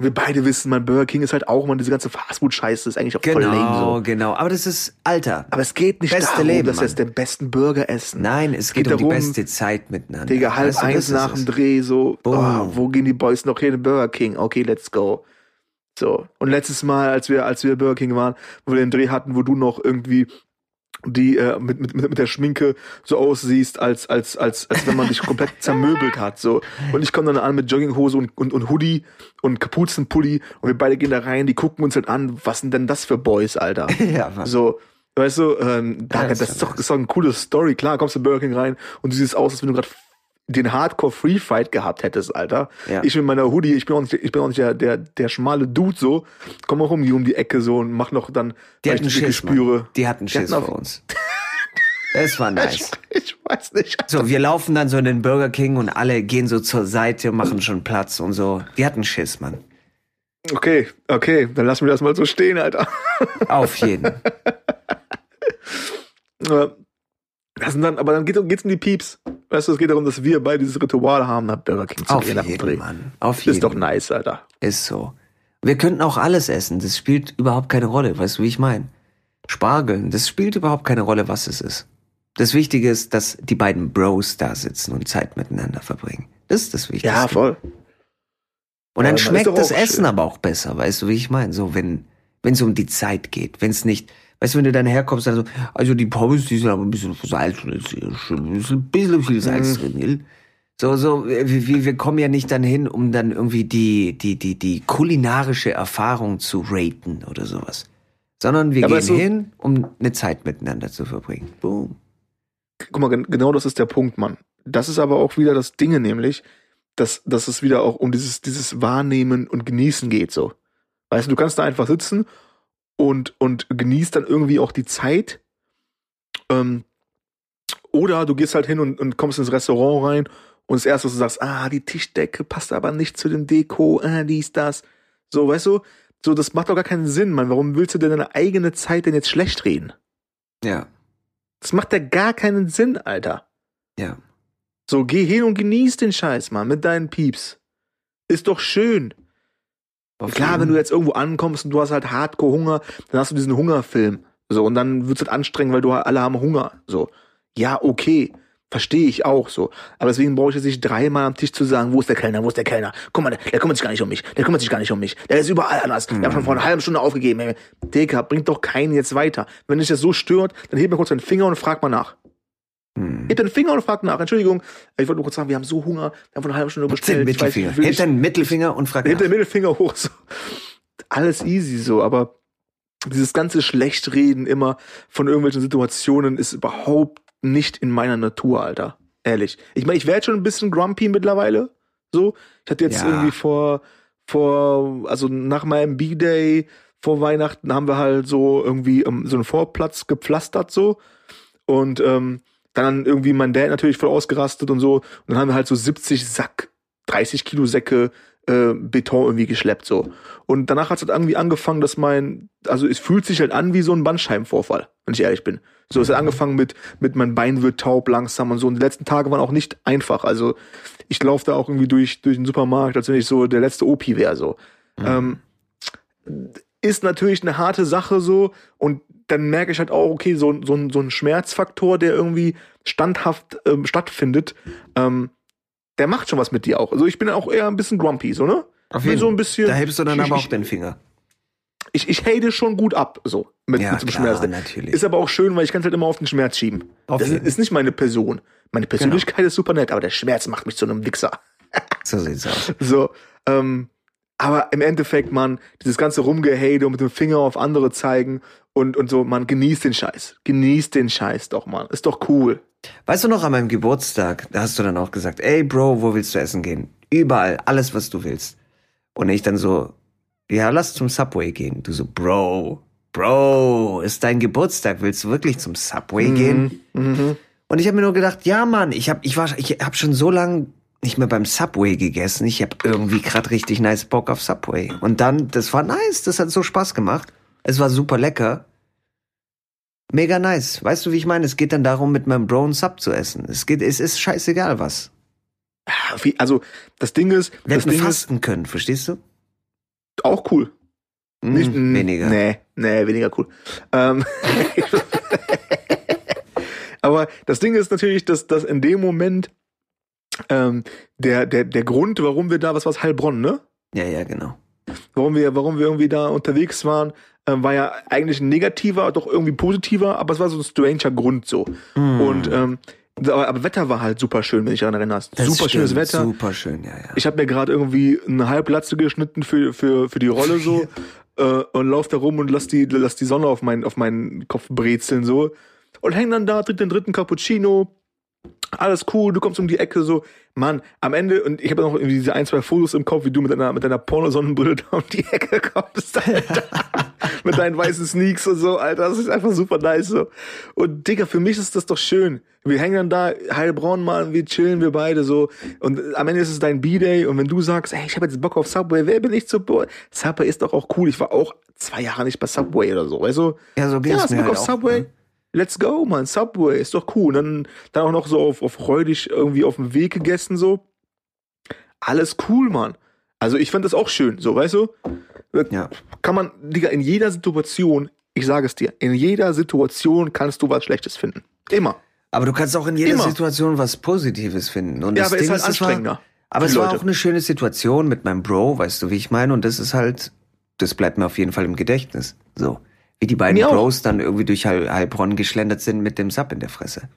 Wir beide wissen, mein Burger King ist halt auch, man, diese ganze Fastfood-Scheiße ist eigentlich auch voll lame genau, so. genau. Aber das ist Alter. Aber es geht nicht Beste darum, Leben, dass wir jetzt den besten Burger essen. Nein, es geht geht, um die darum, beste Zeit miteinander. Digga, halb Weißt du, eins nach dem es. Dreh, so, oh, wo gehen die Boys noch hin? Burger King. Okay, let's go. So. Und letztes Mal, als wir, als wir Burger King waren, wo wir den Dreh hatten, wo du noch irgendwie die äh, mit, mit, mit der Schminke so aussiehst, als, als, als, als wenn man dich komplett zermöbelt hat. So. Und ich komme dann an mit Jogginghose und, und, und Hoodie und Kapuzenpulli und wir beide gehen da rein, die gucken uns halt an, was sind denn das für Boys, Alter? Ja, Mann. So, weißt du, ähm, da, das, ist doch, das ist doch eine coole Story. Klar, kommst du in Burger King rein und du siehst aus, als wenn du gerade den Hardcore Free Fight gehabt hättest, Alter. Ja. Ich mit meiner Hoodie, ich bin auch nicht, ich bin auch nicht der, der, der schmale Dude so, komm auch um die, um die Ecke so und mach noch dann, Die ich hatten die Schiss, Mann. spüre. Die hatten Schiss hatten auf- vor uns. Es war nice. Ich weiß nicht. So, wir laufen dann so in den Burger King und alle gehen so zur Seite und machen schon Platz und so. Die hatten Schiss, Mann. Okay, okay, dann lassen wir das mal so stehen, Alter. Auf jeden. Das sind dann, aber dann geht es um die Pieps. Weißt du, es geht darum, dass wir beide dieses Ritual haben, nach Burger King zu Auf gehen dem jeden, Dreh. Mann. Auf jeden. Ist doch nice, Alter. Ist so. Wir könnten auch alles essen. Das spielt überhaupt keine Rolle. Weißt du, wie ich meine? Spargeln, das spielt überhaupt keine Rolle, was es ist. Das Wichtige ist, dass die beiden Bros da sitzen und Zeit miteinander verbringen. Das ist das Wichtigste. Ja, voll. Und dann ist schmeckt das Essen schön. aber auch besser, weißt du, wie ich meine? So, wenn es um die Zeit geht, wenn es nicht, weißt du, wenn du dann herkommst, dann so, also die Pommes, die sind aber ein bisschen Salz ist ein bisschen viel Salz drin, gell? So, so, wir, wir kommen ja nicht dann hin, um dann irgendwie die, die, die, die kulinarische Erfahrung zu raten oder sowas. Sondern wir aber gehen so- hin, um eine Zeit miteinander zu verbringen. Boom. Guck mal, gen- genau das ist der Punkt, Mann. Das ist aber auch wieder das Dinge, nämlich, dass, dass es wieder auch um dieses, dieses Wahrnehmen und Genießen geht, so. Weißt du, du kannst da einfach sitzen und, und genießt dann irgendwie auch die Zeit. Ähm, oder du gehst halt hin und, und kommst ins Restaurant rein und das erste, was du sagst, ah, die Tischdecke passt aber nicht zu dem Deko, ah, dies, das. So, weißt du, so, das macht doch gar keinen Sinn, Mann. Warum willst du denn deine eigene Zeit denn jetzt schlecht reden? Ja, Das macht ja gar keinen Sinn, Alter. ja. So, geh hin und genieß den Scheiß, Mann, mit deinen Pieps. Ist doch schön. Klar, wenn du jetzt irgendwo ankommst und du hast halt Hardcore-Hunger, dann hast du diesen Hungerfilm. So, und dann wird's halt anstrengend, weil du alle haben Hunger. So. Ja, okay. Verstehe ich auch so. Aber deswegen brauche ich jetzt nicht dreimal am Tisch zu sagen, wo ist der Kellner, wo ist der Kellner? Guck mal, der, der kümmert sich gar nicht um mich. Der kümmert sich gar nicht um mich. Der ist überall anders. Der hat schon vor einer halben Stunde aufgegeben. Digga, bringt doch keinen jetzt weiter. Wenn dich das so stört, dann heb mir kurz deinen Finger und frag mal nach. Hm. Heb deinen Finger und frag nach. Entschuldigung, ich wollte nur kurz sagen, wir haben so Hunger. Wir haben vor einer halben Stunde Den bestellt. Ich weiß Mittelfinger. nicht, will Heb ich- deinen Mittelfinger und frag hebt nach. den Mittelfinger hoch. So. Alles easy so, aber dieses ganze Schlechtreden immer von irgendwelchen Situationen ist überhaupt nicht in meiner Natur, Alter. Ehrlich. Ich meine, ich werde schon ein bisschen grumpy mittlerweile. So. Ich hatte jetzt Ja. irgendwie vor, vor, also nach meinem B-Day vor Weihnachten haben wir halt so irgendwie ähm, so einen Vorplatz gepflastert so. Und ähm, dann irgendwie mein Dad natürlich voll ausgerastet und so. Und dann haben wir halt so 70 Sack, 30 Kilo Säcke äh, Beton irgendwie geschleppt so. Und danach hat es halt irgendwie angefangen, dass mein, also es fühlt sich halt an wie so ein Bandscheibenvorfall, wenn ich ehrlich bin. So, es hat angefangen mit, mit mein Bein wird taub langsam und so. Und die letzten Tage waren auch nicht einfach. Also ich laufe da auch irgendwie durch, durch den Supermarkt, als wenn ich so der letzte Opi wäre so. Ähm, ist natürlich eine harte Sache so und dann merke ich halt auch, okay, so, so, ein- so ein Schmerzfaktor, der irgendwie standhaft ähm, stattfindet, ähm, der macht schon was mit dir auch. Also ich bin auch eher ein bisschen grumpy, so, ne? Auf jeden so ein bisschen. Da hebst du dann ich, aber auch ich, den Finger. ich, ich hate schon gut ab, so, mit, Ja, mit dem klar, Schmerz. natürlich. Ist aber auch schön, weil ich kann es halt immer auf den Schmerz schieben. Auf das ist, jeden. ist nicht meine Person. Meine Persönlichkeit ist super nett, aber der Schmerz macht mich zu einem Wichser. So sieht's aus. So, ähm, aber im Endeffekt, man, dieses ganze Rumgehate und mit dem Finger auf andere zeigen und, und so, man genießt den Scheiß. Genießt den Scheiß doch, man. Ist doch cool. Weißt du noch, an meinem Geburtstag, da hast du dann auch gesagt, ey Bro, wo willst du essen gehen? Überall, alles, was du willst. Und ich dann so, ja, lass zum Subway gehen. Du so, Bro, Bro, ist dein Geburtstag, willst du wirklich zum Subway gehen? Mhm. Und ich habe mir nur gedacht, ja, Mann, ich hab, ich war, ich hab schon so lang nicht mehr beim Subway gegessen. Ich hab irgendwie gerade richtig nice Bock auf Subway. Und dann, das war nice, das hat so Spaß gemacht. Es war super lecker. Mega nice. Weißt du, wie ich meine? Es geht dann darum, mit meinem Bro einen Sub zu essen. Es geht, es ist scheißegal was. Wie- Also, das Ding ist, Wir hätten Ding ist fasten können, verstehst du? auch cool. Hm, Nicht, weniger. Nee, nee, weniger cool. Ähm, aber das Ding ist natürlich, dass, dass in dem Moment ähm, der, der, der Grund, warum wir da, was war's, Heilbronn, ne? Ja, ja, genau. warum wir, warum wir irgendwie da unterwegs waren, äh, war ja eigentlich ein negativer, doch irgendwie positiver, aber es war so ein stranger Grund so. Mm. Und ähm, aber, aber Wetter war halt super schön, wenn du dich daran erinnerst. Das super schönes Wetter. Super schön, ja, ja. Ich habe mir gerade irgendwie eine Halblatze geschnitten für, für, für die Rolle so äh, und lauf da rum und lass die, lass die Sonne auf, mein, auf meinen Kopf brezeln so. Und häng dann da, trink den dritten Cappuccino. Alles cool, du kommst um die Ecke so. Mann, am Ende, und ich habe noch irgendwie diese ein, zwei Fotos im Kopf, wie du mit deiner, mit deiner Pornosonnenbrille da um die Ecke kommst, Alter. mit deinen weißen Sneaks und so, Alter. Das ist einfach super nice so. Und Digga, für mich ist das doch schön. Wir hängen dann da, heilbraun mal, wir chillen wir beide so. Und am Ende ist es dein B-Day. Und wenn du sagst, ey, ich habe jetzt Bock auf Subway, wer bin ich zu Bo Subway ist doch auch cool. Ich war auch zwei Jahre nicht bei Subway oder so, weißt du? Ja, so Ja, geht's hast mir Bock halt auf auch. Subway? ne? Let's go, man. Subway ist doch cool. Und dann, dann auch noch so auf, auf freudig irgendwie auf dem Weg gegessen, so. Alles cool, man. Also ich fand das auch schön, so, weißt du? Ja. Kann man, Digga, in jeder Situation, ich sage es dir, in jeder Situation kannst du was Schlechtes finden. Immer. Aber du kannst auch in jeder Immer. Situation was Positives finden. Und Ja, das aber ist Ding halt das war- anstrengender. Aber für es war Leute. auch eine schöne Situation mit meinem Bro, weißt du, wie ich meine? Und das ist halt, das bleibt mir auf jeden Fall im Gedächtnis. So. Wie die beiden Mir auch. Bros dann irgendwie durch Heil Heilbronn geschlendert sind mit dem Sub in der Fresse.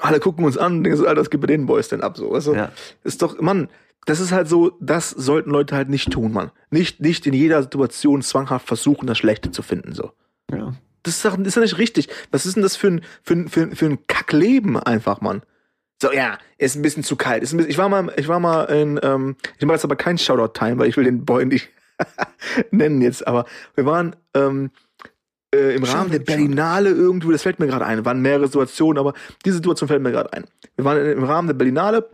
Alle gucken uns an und denken so, Alter, was geht bei den Boys denn ab, so, du? Ja. Ist doch, Mann, das ist halt so, das sollten Leute halt nicht tun, Mann. Nicht, nicht in jeder Situation zwanghaft versuchen, das Schlechte zu finden, so. Ja. Das ist doch, ist doch nicht richtig. Was ist denn das für ein, für ein, für ein, für ein Kackleben einfach, Mann? So, ja, ist ein bisschen zu kalt. Ist ein bisschen, ich war mal, ich war mal in, ähm, ich mache jetzt aber kein Shoutout-Time, weil ich will den Boy nicht nennen jetzt, aber wir waren ähm, äh, im Rahmen der Berlinale irgendwo, das fällt mir gerade ein, waren mehrere Situationen, aber diese Situation fällt mir gerade ein. Wir waren im Rahmen der Berlinale,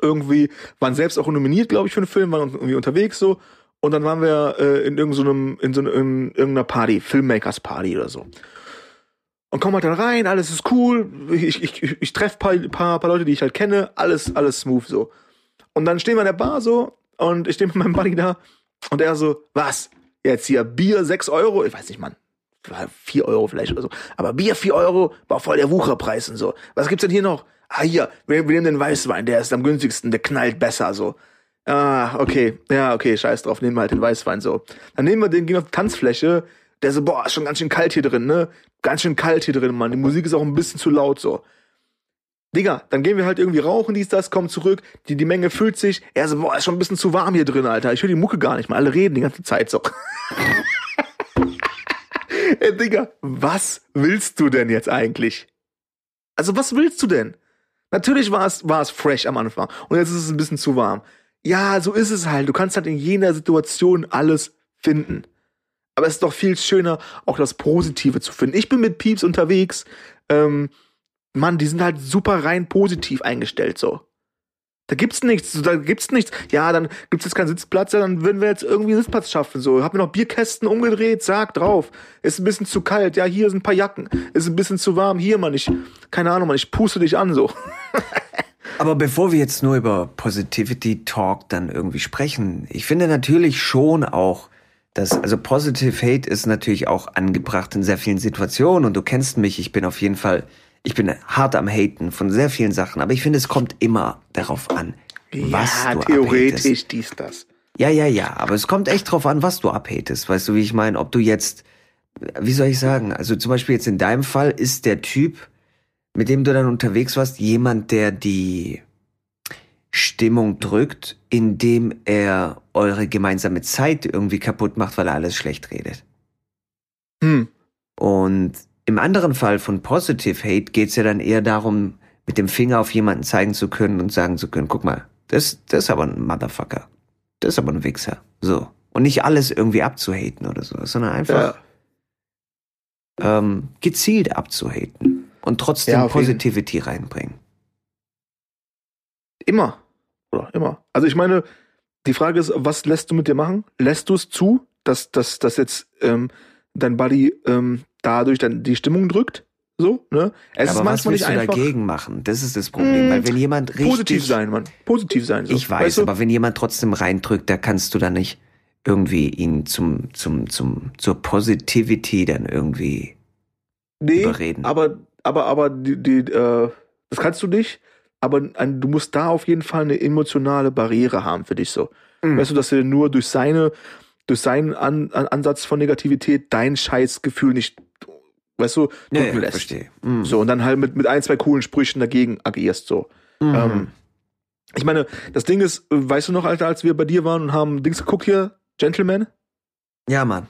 irgendwie, waren selbst auch nominiert, glaube ich, für einen Film, waren irgendwie unterwegs so. Und dann waren wir äh, in irgendeinem, in so einem, in irgendeiner Party, Filmmakers Party oder so. Und kommen halt dann rein, alles ist cool. Ich, ich, ich, ich treffe paar, paar, paar Leute, die ich halt kenne, alles, alles smooth so. Und dann stehen wir in der Bar so und ich stehe mit meinem Buddy da und er so, was? Jetzt hier Bier 6 Euro? Ich weiß nicht, Mann. 4 Euro vielleicht oder so. Aber Bier 4 Euro war voll der Wucherpreis und so. Was gibt's denn hier noch? Ah, hier, wir, wir nehmen den Weißwein, der ist am günstigsten, der knallt besser so. Ah, okay. Ja, okay, scheiß drauf, nehmen wir halt den Weißwein so. Dann nehmen wir den, gehen auf die Tanzfläche. Der so, boah, ist schon ganz schön kalt hier drin, ne? Ganz schön kalt hier drin, Mann. Die Musik ist auch ein bisschen zu laut so. Digga, dann gehen wir halt irgendwie rauchen, dies, das, kommen zurück, die, die Menge füllt sich. Er so, boah, ist schon ein bisschen zu warm hier drin, Alter. Ich höre die Mucke gar nicht mal. Alle reden die ganze Zeit so. Ey, Digga, was willst du denn jetzt eigentlich? Also, was willst du denn? Natürlich war es, war es fresh am Anfang und jetzt ist es ein bisschen zu warm. Ja, so ist es halt. Du kannst halt in jeder Situation alles finden. Aber es ist doch viel schöner, auch das Positive zu finden. Ich bin mit Pieps unterwegs. Ähm, Mann, die sind halt super rein positiv eingestellt so. Da gibt's nichts, da gibt's nichts. Ja, dann gibt's jetzt keinen Sitzplatz, ja, dann würden wir jetzt irgendwie einen Sitzplatz schaffen. So, hab mir noch Bierkästen umgedreht, sag drauf. Ist ein bisschen zu kalt, ja, hier sind ein paar Jacken. Ist ein bisschen zu warm, hier, Mann, ich, keine Ahnung, Mann, ich puste dich an, so. Aber bevor wir jetzt nur über Positivity Talk dann irgendwie sprechen, ich finde natürlich schon auch, dass, also Positive Hate ist natürlich auch angebracht in sehr vielen Situationen und du kennst mich, ich bin auf jeden Fall, ich bin hart am Haten von sehr vielen Sachen, aber ich finde, es kommt immer darauf an, was ja, du theoretisch abhatest. dies, das. Ja, ja, ja, aber es kommt echt drauf an, was du abhatest. Weißt du, wie ich meine? Ob du jetzt, wie soll ich sagen? Also zum Beispiel jetzt in deinem Fall ist der Typ, mit dem du dann unterwegs warst, jemand, der die Stimmung drückt, indem er eure gemeinsame Zeit irgendwie kaputt macht, weil er alles schlecht redet. Hm. Und im anderen Fall von Positive Hate geht's ja dann eher darum, mit dem Finger auf jemanden zeigen zu können und sagen zu können, guck mal, das, das ist aber ein Motherfucker. Das ist aber ein Wichser. So. Und nicht alles irgendwie abzuhaten oder so, sondern einfach Ja. ähm, gezielt abzuhaten und trotzdem Ja, auf jeden- Positivity reinbringen. Immer. Oder immer. Also ich meine, die Frage ist, was lässt du mit dir machen? Lässt du es zu, dass, dass, dass jetzt ähm, dein Buddy ähm, dadurch dann die Stimmung drückt? So, ne? Es ist aber was manchmal willst nicht du einfach dagegen machen? Das ist das Problem. Mm, Weil wenn jemand richtig positiv sein, Mann. Positiv sein. So. Ich weiß, Weißt du? aber wenn jemand trotzdem reindrückt, da kannst du dann nicht irgendwie ihn zum, zum, zum, zur Positivity dann irgendwie nee, überreden. aber, aber, aber die, die, äh, das kannst du nicht. Aber ein, du musst da auf jeden Fall eine emotionale Barriere haben für dich so. Mhm. Weißt du, dass er nur durch seine durch seinen An An Ansatz von Negativität dein Scheißgefühl nicht, weißt du, Ja, drücken ja, lässt. verstehe. Mhm. So, und dann halt mit, mit ein, zwei coolen Sprüchen dagegen agierst, so. Mhm. Ähm, ich meine, das Ding ist, weißt du noch, Alter, als wir bei dir waren und haben Dings geguckt hier, Gentleman? ja, Mann.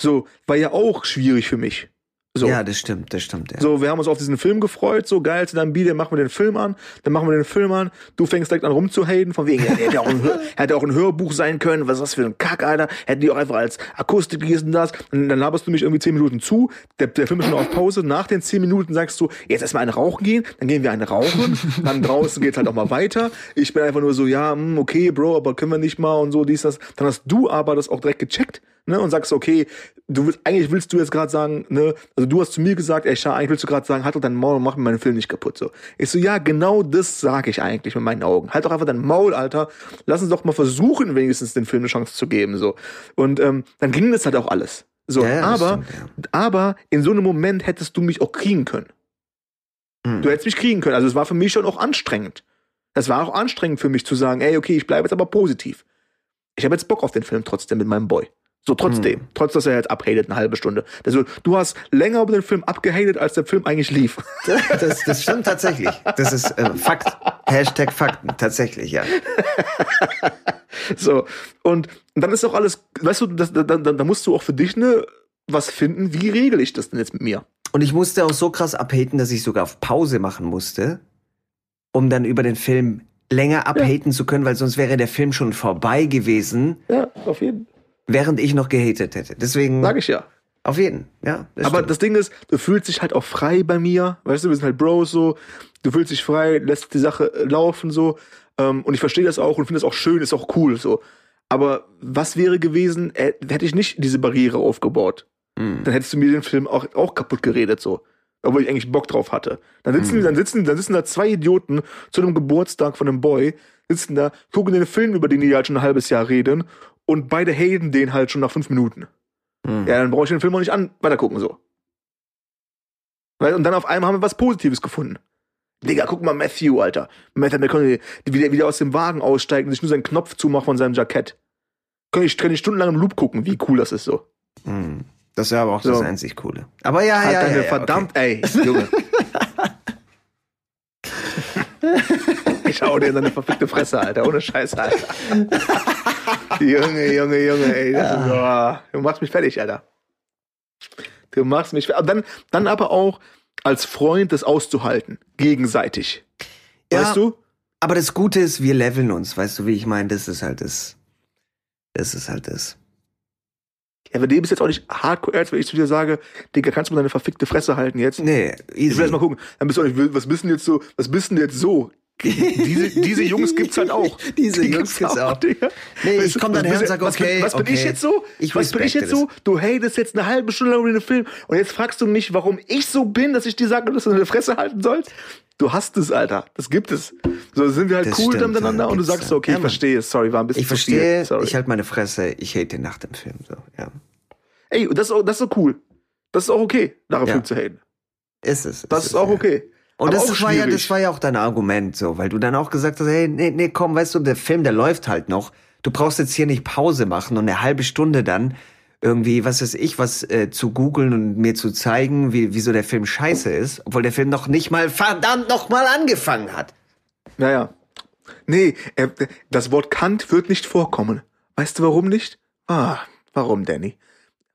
So, war ja auch schwierig für mich. So. Ja, das stimmt, das stimmt. Ja. So, wir haben uns auf diesen Film gefreut, so geil, zu deinem Beat, dann machen wir den Film an, dann machen wir den Film an, du fängst direkt an rumzuhaten, von wegen, ja, hätte auch ein, hätte auch ein Hörbuch sein können, was ist das für ein Kack, Alter, hätten die auch einfach als Akustik und das, und dann laberst du mich irgendwie zehn Minuten zu, der, der Film ist schon auf Pause, nach den zehn Minuten sagst du, jetzt erstmal eine rauchen gehen, dann gehen wir eine rauchen, dann draußen geht's halt auch mal weiter, ich bin einfach nur so, ja, hm, okay, Bro, aber können wir nicht mal und so, dies, das, dann hast du aber das auch direkt gecheckt, ne, und sagst, okay, du willst, eigentlich willst du jetzt gerade sagen, ne, also du hast zu mir gesagt, ey, Schar, eigentlich willst du gerade sagen, halt doch dein Maul und mach mir meinen Film nicht kaputt, so. Ich so, ja, genau das sage ich eigentlich mit meinen Augen. Halt doch einfach dein Maul, Alter. Lass uns doch mal versuchen, wenigstens den Film eine Chance zu geben, so. Und ähm, dann ging das halt auch alles. So, Ja, ja, das aber, stimmt, aber in so einem Moment hättest du mich auch kriegen können. Mhm. Du hättest mich kriegen können. Also es war für mich schon auch anstrengend. Es war auch anstrengend für mich zu sagen, ey, okay, ich bleibe jetzt aber positiv. Ich habe jetzt Bock auf den Film trotzdem mit meinem Boy. So trotzdem, trotz dass er jetzt abhatet eine halbe Stunde. Also du hast länger über den Film abgehatet, als der Film eigentlich lief. Das, das stimmt tatsächlich. Das ist äh, Fakt. Hashtag Fakten. Tatsächlich, ja. So und dann ist auch alles, weißt du, das, da, da, da musst du auch für dich ne was finden. Wie regel ich das denn jetzt mit mir? Und ich musste auch so krass abhaten, dass ich sogar auf Pause machen musste, um dann über den Film länger abhaten zu können, weil sonst wäre der Film schon vorbei gewesen, Ja, auf jeden. Während ich noch gehatet hätte. Deswegen, Sag ich ja. auf jeden, ja. Das Aber stimmt. das Ding ist, du fühlst dich halt auch frei bei mir. Weißt du, wir sind halt Bros so. Du fühlst dich frei, lässt die Sache äh, laufen so. Ähm, und ich verstehe das auch und finde das auch schön, ist auch cool so. Aber was wäre gewesen, äh, hätte ich nicht diese Barriere aufgebaut? Mhm. Dann hättest du mir den Film auch, auch kaputt geredet so. Obwohl ich eigentlich Bock drauf hatte. Dann sitzen, dann sitzen, dann sitzen da zwei Idioten zu einem Geburtstag von einem Boy, sitzen da, gucken den Film, über den die halt schon ein halbes Jahr reden, und beide haten den halt schon nach fünf Minuten. Mhm. Ja, dann brauche ich den Film auch nicht an, weitergucken so. Und dann auf einmal haben wir was Positives gefunden. Digga, guck mal, Matthew, Alter. Matthew McConaughey, wie der wieder aus dem Wagen aussteigt und sich nur seinen Knopf zumacht von seinem Jackett. Kann ich, kann ich stundenlang im Loop gucken, wie cool das ist so. Mhm. Das wäre aber auch das So. einzig Coole. Aber ja, Halt ja, deine ja, ja, verdammt, ey, Junge. ich hau dir in deine verfickte Fresse, Alter, ohne Scheiß, Alter. Junge, Junge, Junge, ey. Das ist, oh, du machst mich fertig, Alter. Du machst mich fertig. Dann, dann aber auch als Freund das auszuhalten, gegenseitig. Ja. Weißt du? Aber das Gute ist, wir leveln uns, weißt du, wie ich meine? Das ist halt das. Das ist halt das. Ja, aber dem ist jetzt auch nicht hardcore ernst, wenn ich zu dir sage, Digga, kannst du mal deine verfickte Fresse halten jetzt? Nee, Ich will easy. erst mal gucken. Dann bist du auch nicht, was bist denn jetzt so, was bist denn jetzt so? diese, diese Jungs gibt's halt auch. Diese Die Jungs gibt's auch. Digga. Nee, ich komm dann her und sag, was okay, Was bin ich okay. jetzt so? Ich was bin ich jetzt so? Du hatest jetzt eine halbe Stunde lang den Film und jetzt fragst du mich, warum ich so bin, dass ich dir sage, dass du deine Fresse halten sollst? Du hast es, Alter. Das gibt es. So sind wir halt Das cool stimmt, miteinander ja, und du sagst so, okay, Ja, ich verstehe, sorry, war ein bisschen Ich zu verstehe, ich halte meine Fresse, ich hate nach dem Film, so, ja. Ey, das ist, auch, das ist auch cool. Das ist auch okay, nach dem Ja. Film zu haten. Ist es. Das ist auch ja. okay. Und Aber das auch war ja, das war ja auch dein Argument, so, weil du dann auch gesagt hast, hey, nee, nee, komm, weißt du, der Film, der läuft halt noch. Du brauchst jetzt hier nicht Pause machen und eine halbe Stunde dann irgendwie, was weiß ich, was äh, zu googeln und mir zu zeigen, wie, wieso der Film scheiße ist, obwohl der Film noch nicht mal verdammt noch mal angefangen hat. Naja. Nee, er, das Wort Kant wird nicht vorkommen. Weißt du warum nicht? Ah, warum, Danny?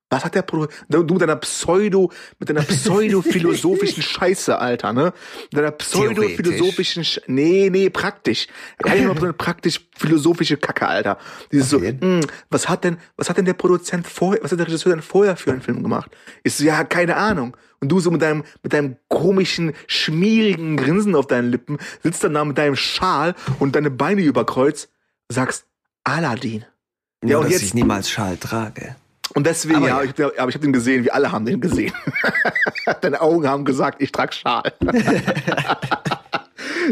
Was hat der Pro du mit deiner Pseudo, mit deiner pseudo-philosophischen Scheiße, Alter, ne? Mit deiner pseudo-philosophischen Sch Nee, nee, praktisch. Mal so eine praktisch-philosophische Kacke, Alter. Dieses so, Okay. hm, was hat denn, was hat denn der Produzent vorher, was hat der Regisseur denn vorher für einen Film gemacht? Ich so, ja, keine Ahnung. Und du so mit deinem, mit deinem komischen, schmierigen Grinsen auf deinen Lippen, sitzt dann da mit deinem Schal und deine Beine überkreuzt, sagst, Aladdin. Ja, und dass jetzt- ich niemals Schal trage. Und deswegen, Aber ja, ja. Ich, aber ich habe den gesehen, wir alle haben den gesehen. Deine Augen haben gesagt, ich trag Schal.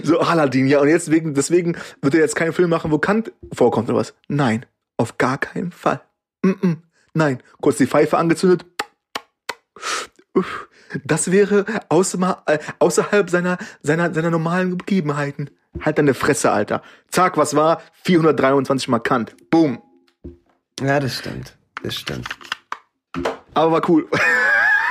so, Aladdin, ja, und jetzt wegen, deswegen wird er jetzt keinen Film machen, wo Kant vorkommt oder was? Nein, auf gar keinen Fall. Mm -mm, nein, kurz die Pfeife angezündet. Das wäre außer, äh, außerhalb seiner, seiner, seiner normalen Begebenheiten. Halt deine Fresse, Alter. Zack, was war? 423 Mal Kant. Boom. Ja, das stimmt. Das stimmt. Aber war cool.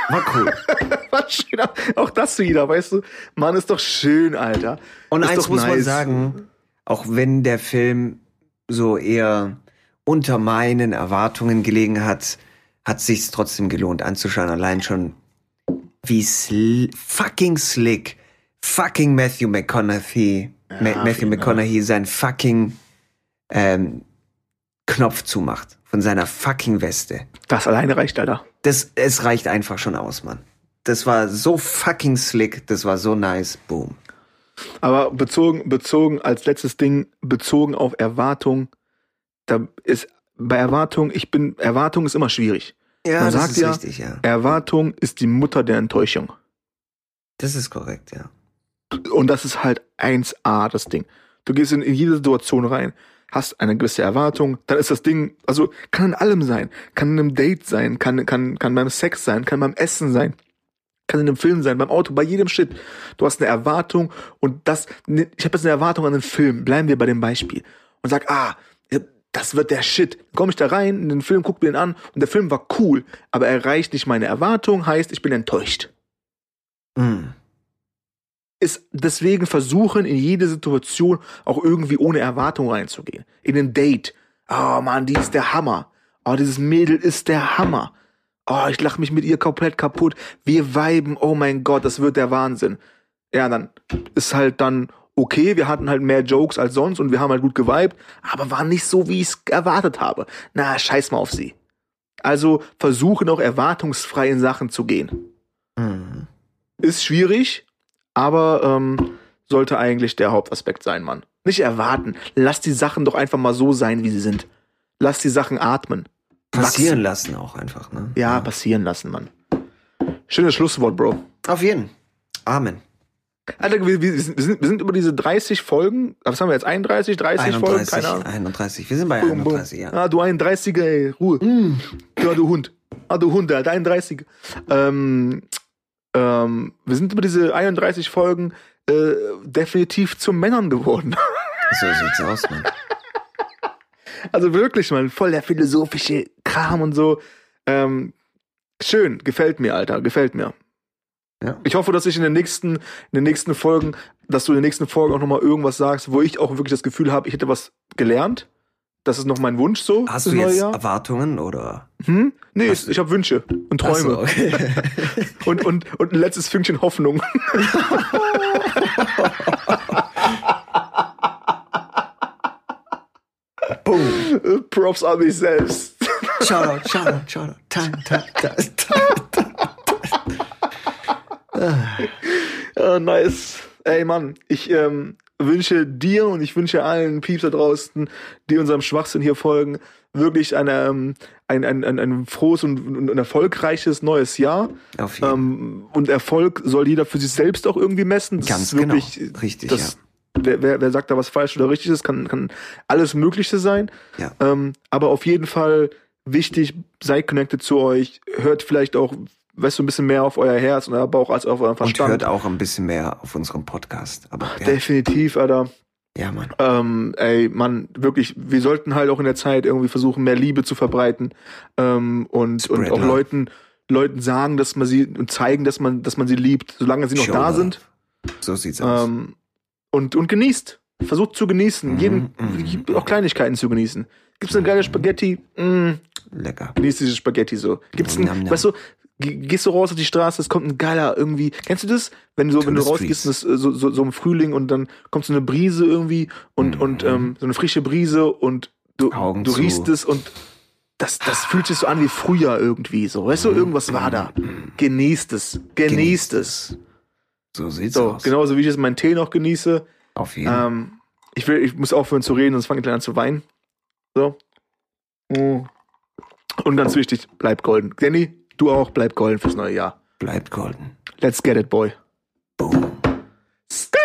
War cool. war schön. Auch das wieder, weißt du? Mann, ist doch schön, Alter. Und ist eins muss man nice. sagen, auch wenn der Film so eher unter meinen Erwartungen gelegen hat, hat sich's trotzdem gelohnt anzuschauen. Allein schon wie sl fucking slick fucking Matthew McConaughey, Ma auf Matthew. McConaughey seinen fucking ähm, Knopf zumacht von seiner fucking Weste. Das alleine reicht, Alter. Das, es reicht einfach schon aus, Mann. Das war so fucking slick, das war so nice, boom. Aber bezogen, bezogen als letztes Ding, bezogen auf Erwartung, da ist bei Erwartung, ich bin, Erwartung ist immer schwierig. Ja, Man das sagt ist ja, richtig, ja. Erwartung ist die Mutter der Enttäuschung. Das ist korrekt, ja. Und das ist halt 1A, das Ding. Du gehst in, in jede Situation rein, hast eine gewisse Erwartung, dann ist das Ding, also kann in allem sein, kann in einem Date sein, kann, kann, kann beim Sex sein, kann beim Essen sein, kann in einem Film sein, beim Auto, bei jedem Shit. Du hast eine Erwartung und das, ne, ich habe jetzt eine Erwartung an den Film, bleiben wir bei dem Beispiel und sag, ah, das wird der Shit. Dann komme ich da rein in den Film, guck mir den an und der Film war cool, aber er erreicht nicht meine Erwartung, heißt, ich bin enttäuscht Mm. Ist deswegen versuchen, in jede Situation auch irgendwie ohne Erwartung reinzugehen. In ein Date. Oh Mann, die ist der Hammer. Oh, dieses Mädel ist der Hammer. Oh, ich lach mich mit ihr komplett kaputt. Wir viben. Oh mein Gott, das wird der Wahnsinn. Ja, dann ist halt dann okay. Wir hatten halt mehr Jokes als sonst und wir haben halt gut geweibt, aber war nicht so, wie ich es erwartet habe. Na, scheiß mal auf sie. Also versuchen auch erwartungsfrei in Sachen zu gehen Mm. ist schwierig, aber ähm, sollte eigentlich der Hauptaspekt sein, Mann. Nicht erwarten. Lass die Sachen doch einfach mal so sein, wie sie sind. Lass die Sachen atmen. Passieren Wachsen. lassen auch einfach, ne? Ja, passieren lassen, Mann. Schönes Schlusswort, Bro. Auf jeden. Amen. Alter, wir, wir, sind, wir, sind, über diese 30 Folgen, was haben wir jetzt, 31, 30 Folgen? 31, Keine Ahnung. 31. Wir sind bei Boom, boom. 31, ja. Ah, du 31er, ey, Ruhe. Ja, du Hund. Ah, du Hund, Alter, 31. Ähm, ähm, wir sind über diese 31 Folgen äh, definitiv zu Männern geworden. So sieht's aus, Mann. Also wirklich, man, voll der philosophische Kram und so. Ähm, schön, gefällt mir, Alter, gefällt mir. Ja. Ich hoffe, dass ich in den nächsten, in den nächsten Folgen, dass du in den nächsten Folgen auch nochmal irgendwas sagst, wo ich auch wirklich das Gefühl habe, ich hätte was gelernt. Das ist noch mein Wunsch so. Hast du jetzt. Erwartungen oder? Hm? Nee, ich, ich habe Wünsche und Ach so, Träume okay. und, und, und ein letztes Fünkchen Hoffnung. Boom. Props an mich selbst. Shoutout, shoutout, shoutout. Time, time, time, time. Ja, nice. Ey, Mann, ich ähm, wünsche dir und ich wünsche allen Pieps da draußen, die unserem Schwachsinn hier folgen, wirklich ein, ähm, ein, ein, ein, ein frohes und, und erfolgreiches neues Jahr. Auf jeden Ähm, und Erfolg soll jeder für sich selbst auch irgendwie messen. Das Ganz ist wirklich, genau. Richtig, das, wer, wer, wer sagt da was falsch oder richtig ist, kann, kann alles Mögliche sein. Ja. Ähm, aber auf jeden Fall wichtig, seid connected zu euch, hört vielleicht auch, weißt du, ein bisschen mehr auf euer Herz und euer Bauch als auf euren Und Verstand. hört auch ein bisschen mehr auf unserem Podcast. Aber ja, Definitiv, Alter. ja Mann. Ähm, ey, Mann, wirklich, wir sollten halt auch in der Zeit irgendwie versuchen, mehr Liebe zu verbreiten ähm, und, und auch love. Leuten, Leuten sagen, dass man sie und zeigen, dass man, dass man sie liebt, solange sie noch Show da love. sind. So sieht's aus. Ähm, und, und genießt. Versucht zu genießen. Mhm, Jeden, mhm. auch Kleinigkeiten zu genießen. Gibt's eine geile Spaghetti? Mm, Lecker. genieß diese Spaghetti so. Gibt's ein, weißt du, gehst du raus auf die Straße, es kommt ein geiler irgendwie. Kennst du das? Wenn du, wenn du rausgehst, das, äh, so, so, so im Frühling und dann kommt so eine Brise irgendwie und, Mhm. und ähm, so eine frische Brise und du, Augen du zu. riechst es und das, das fühlt sich so an wie früher irgendwie so. Weißt du, irgendwas war da. Genießt es. Genießt, Genießt es. So sieht's So, aus. genauso wie ich jetzt meinen Tee noch genieße. Auf jeden Fall. Ähm, ich, will, ich muss aufhören zu reden, sonst fange ich gleich an zu weinen. So. Mm. Und ganz wichtig, bleib golden. Danny, du auch, bleib golden fürs neue Jahr. Bleibt golden. Let's get it, boy. Boom. Sky!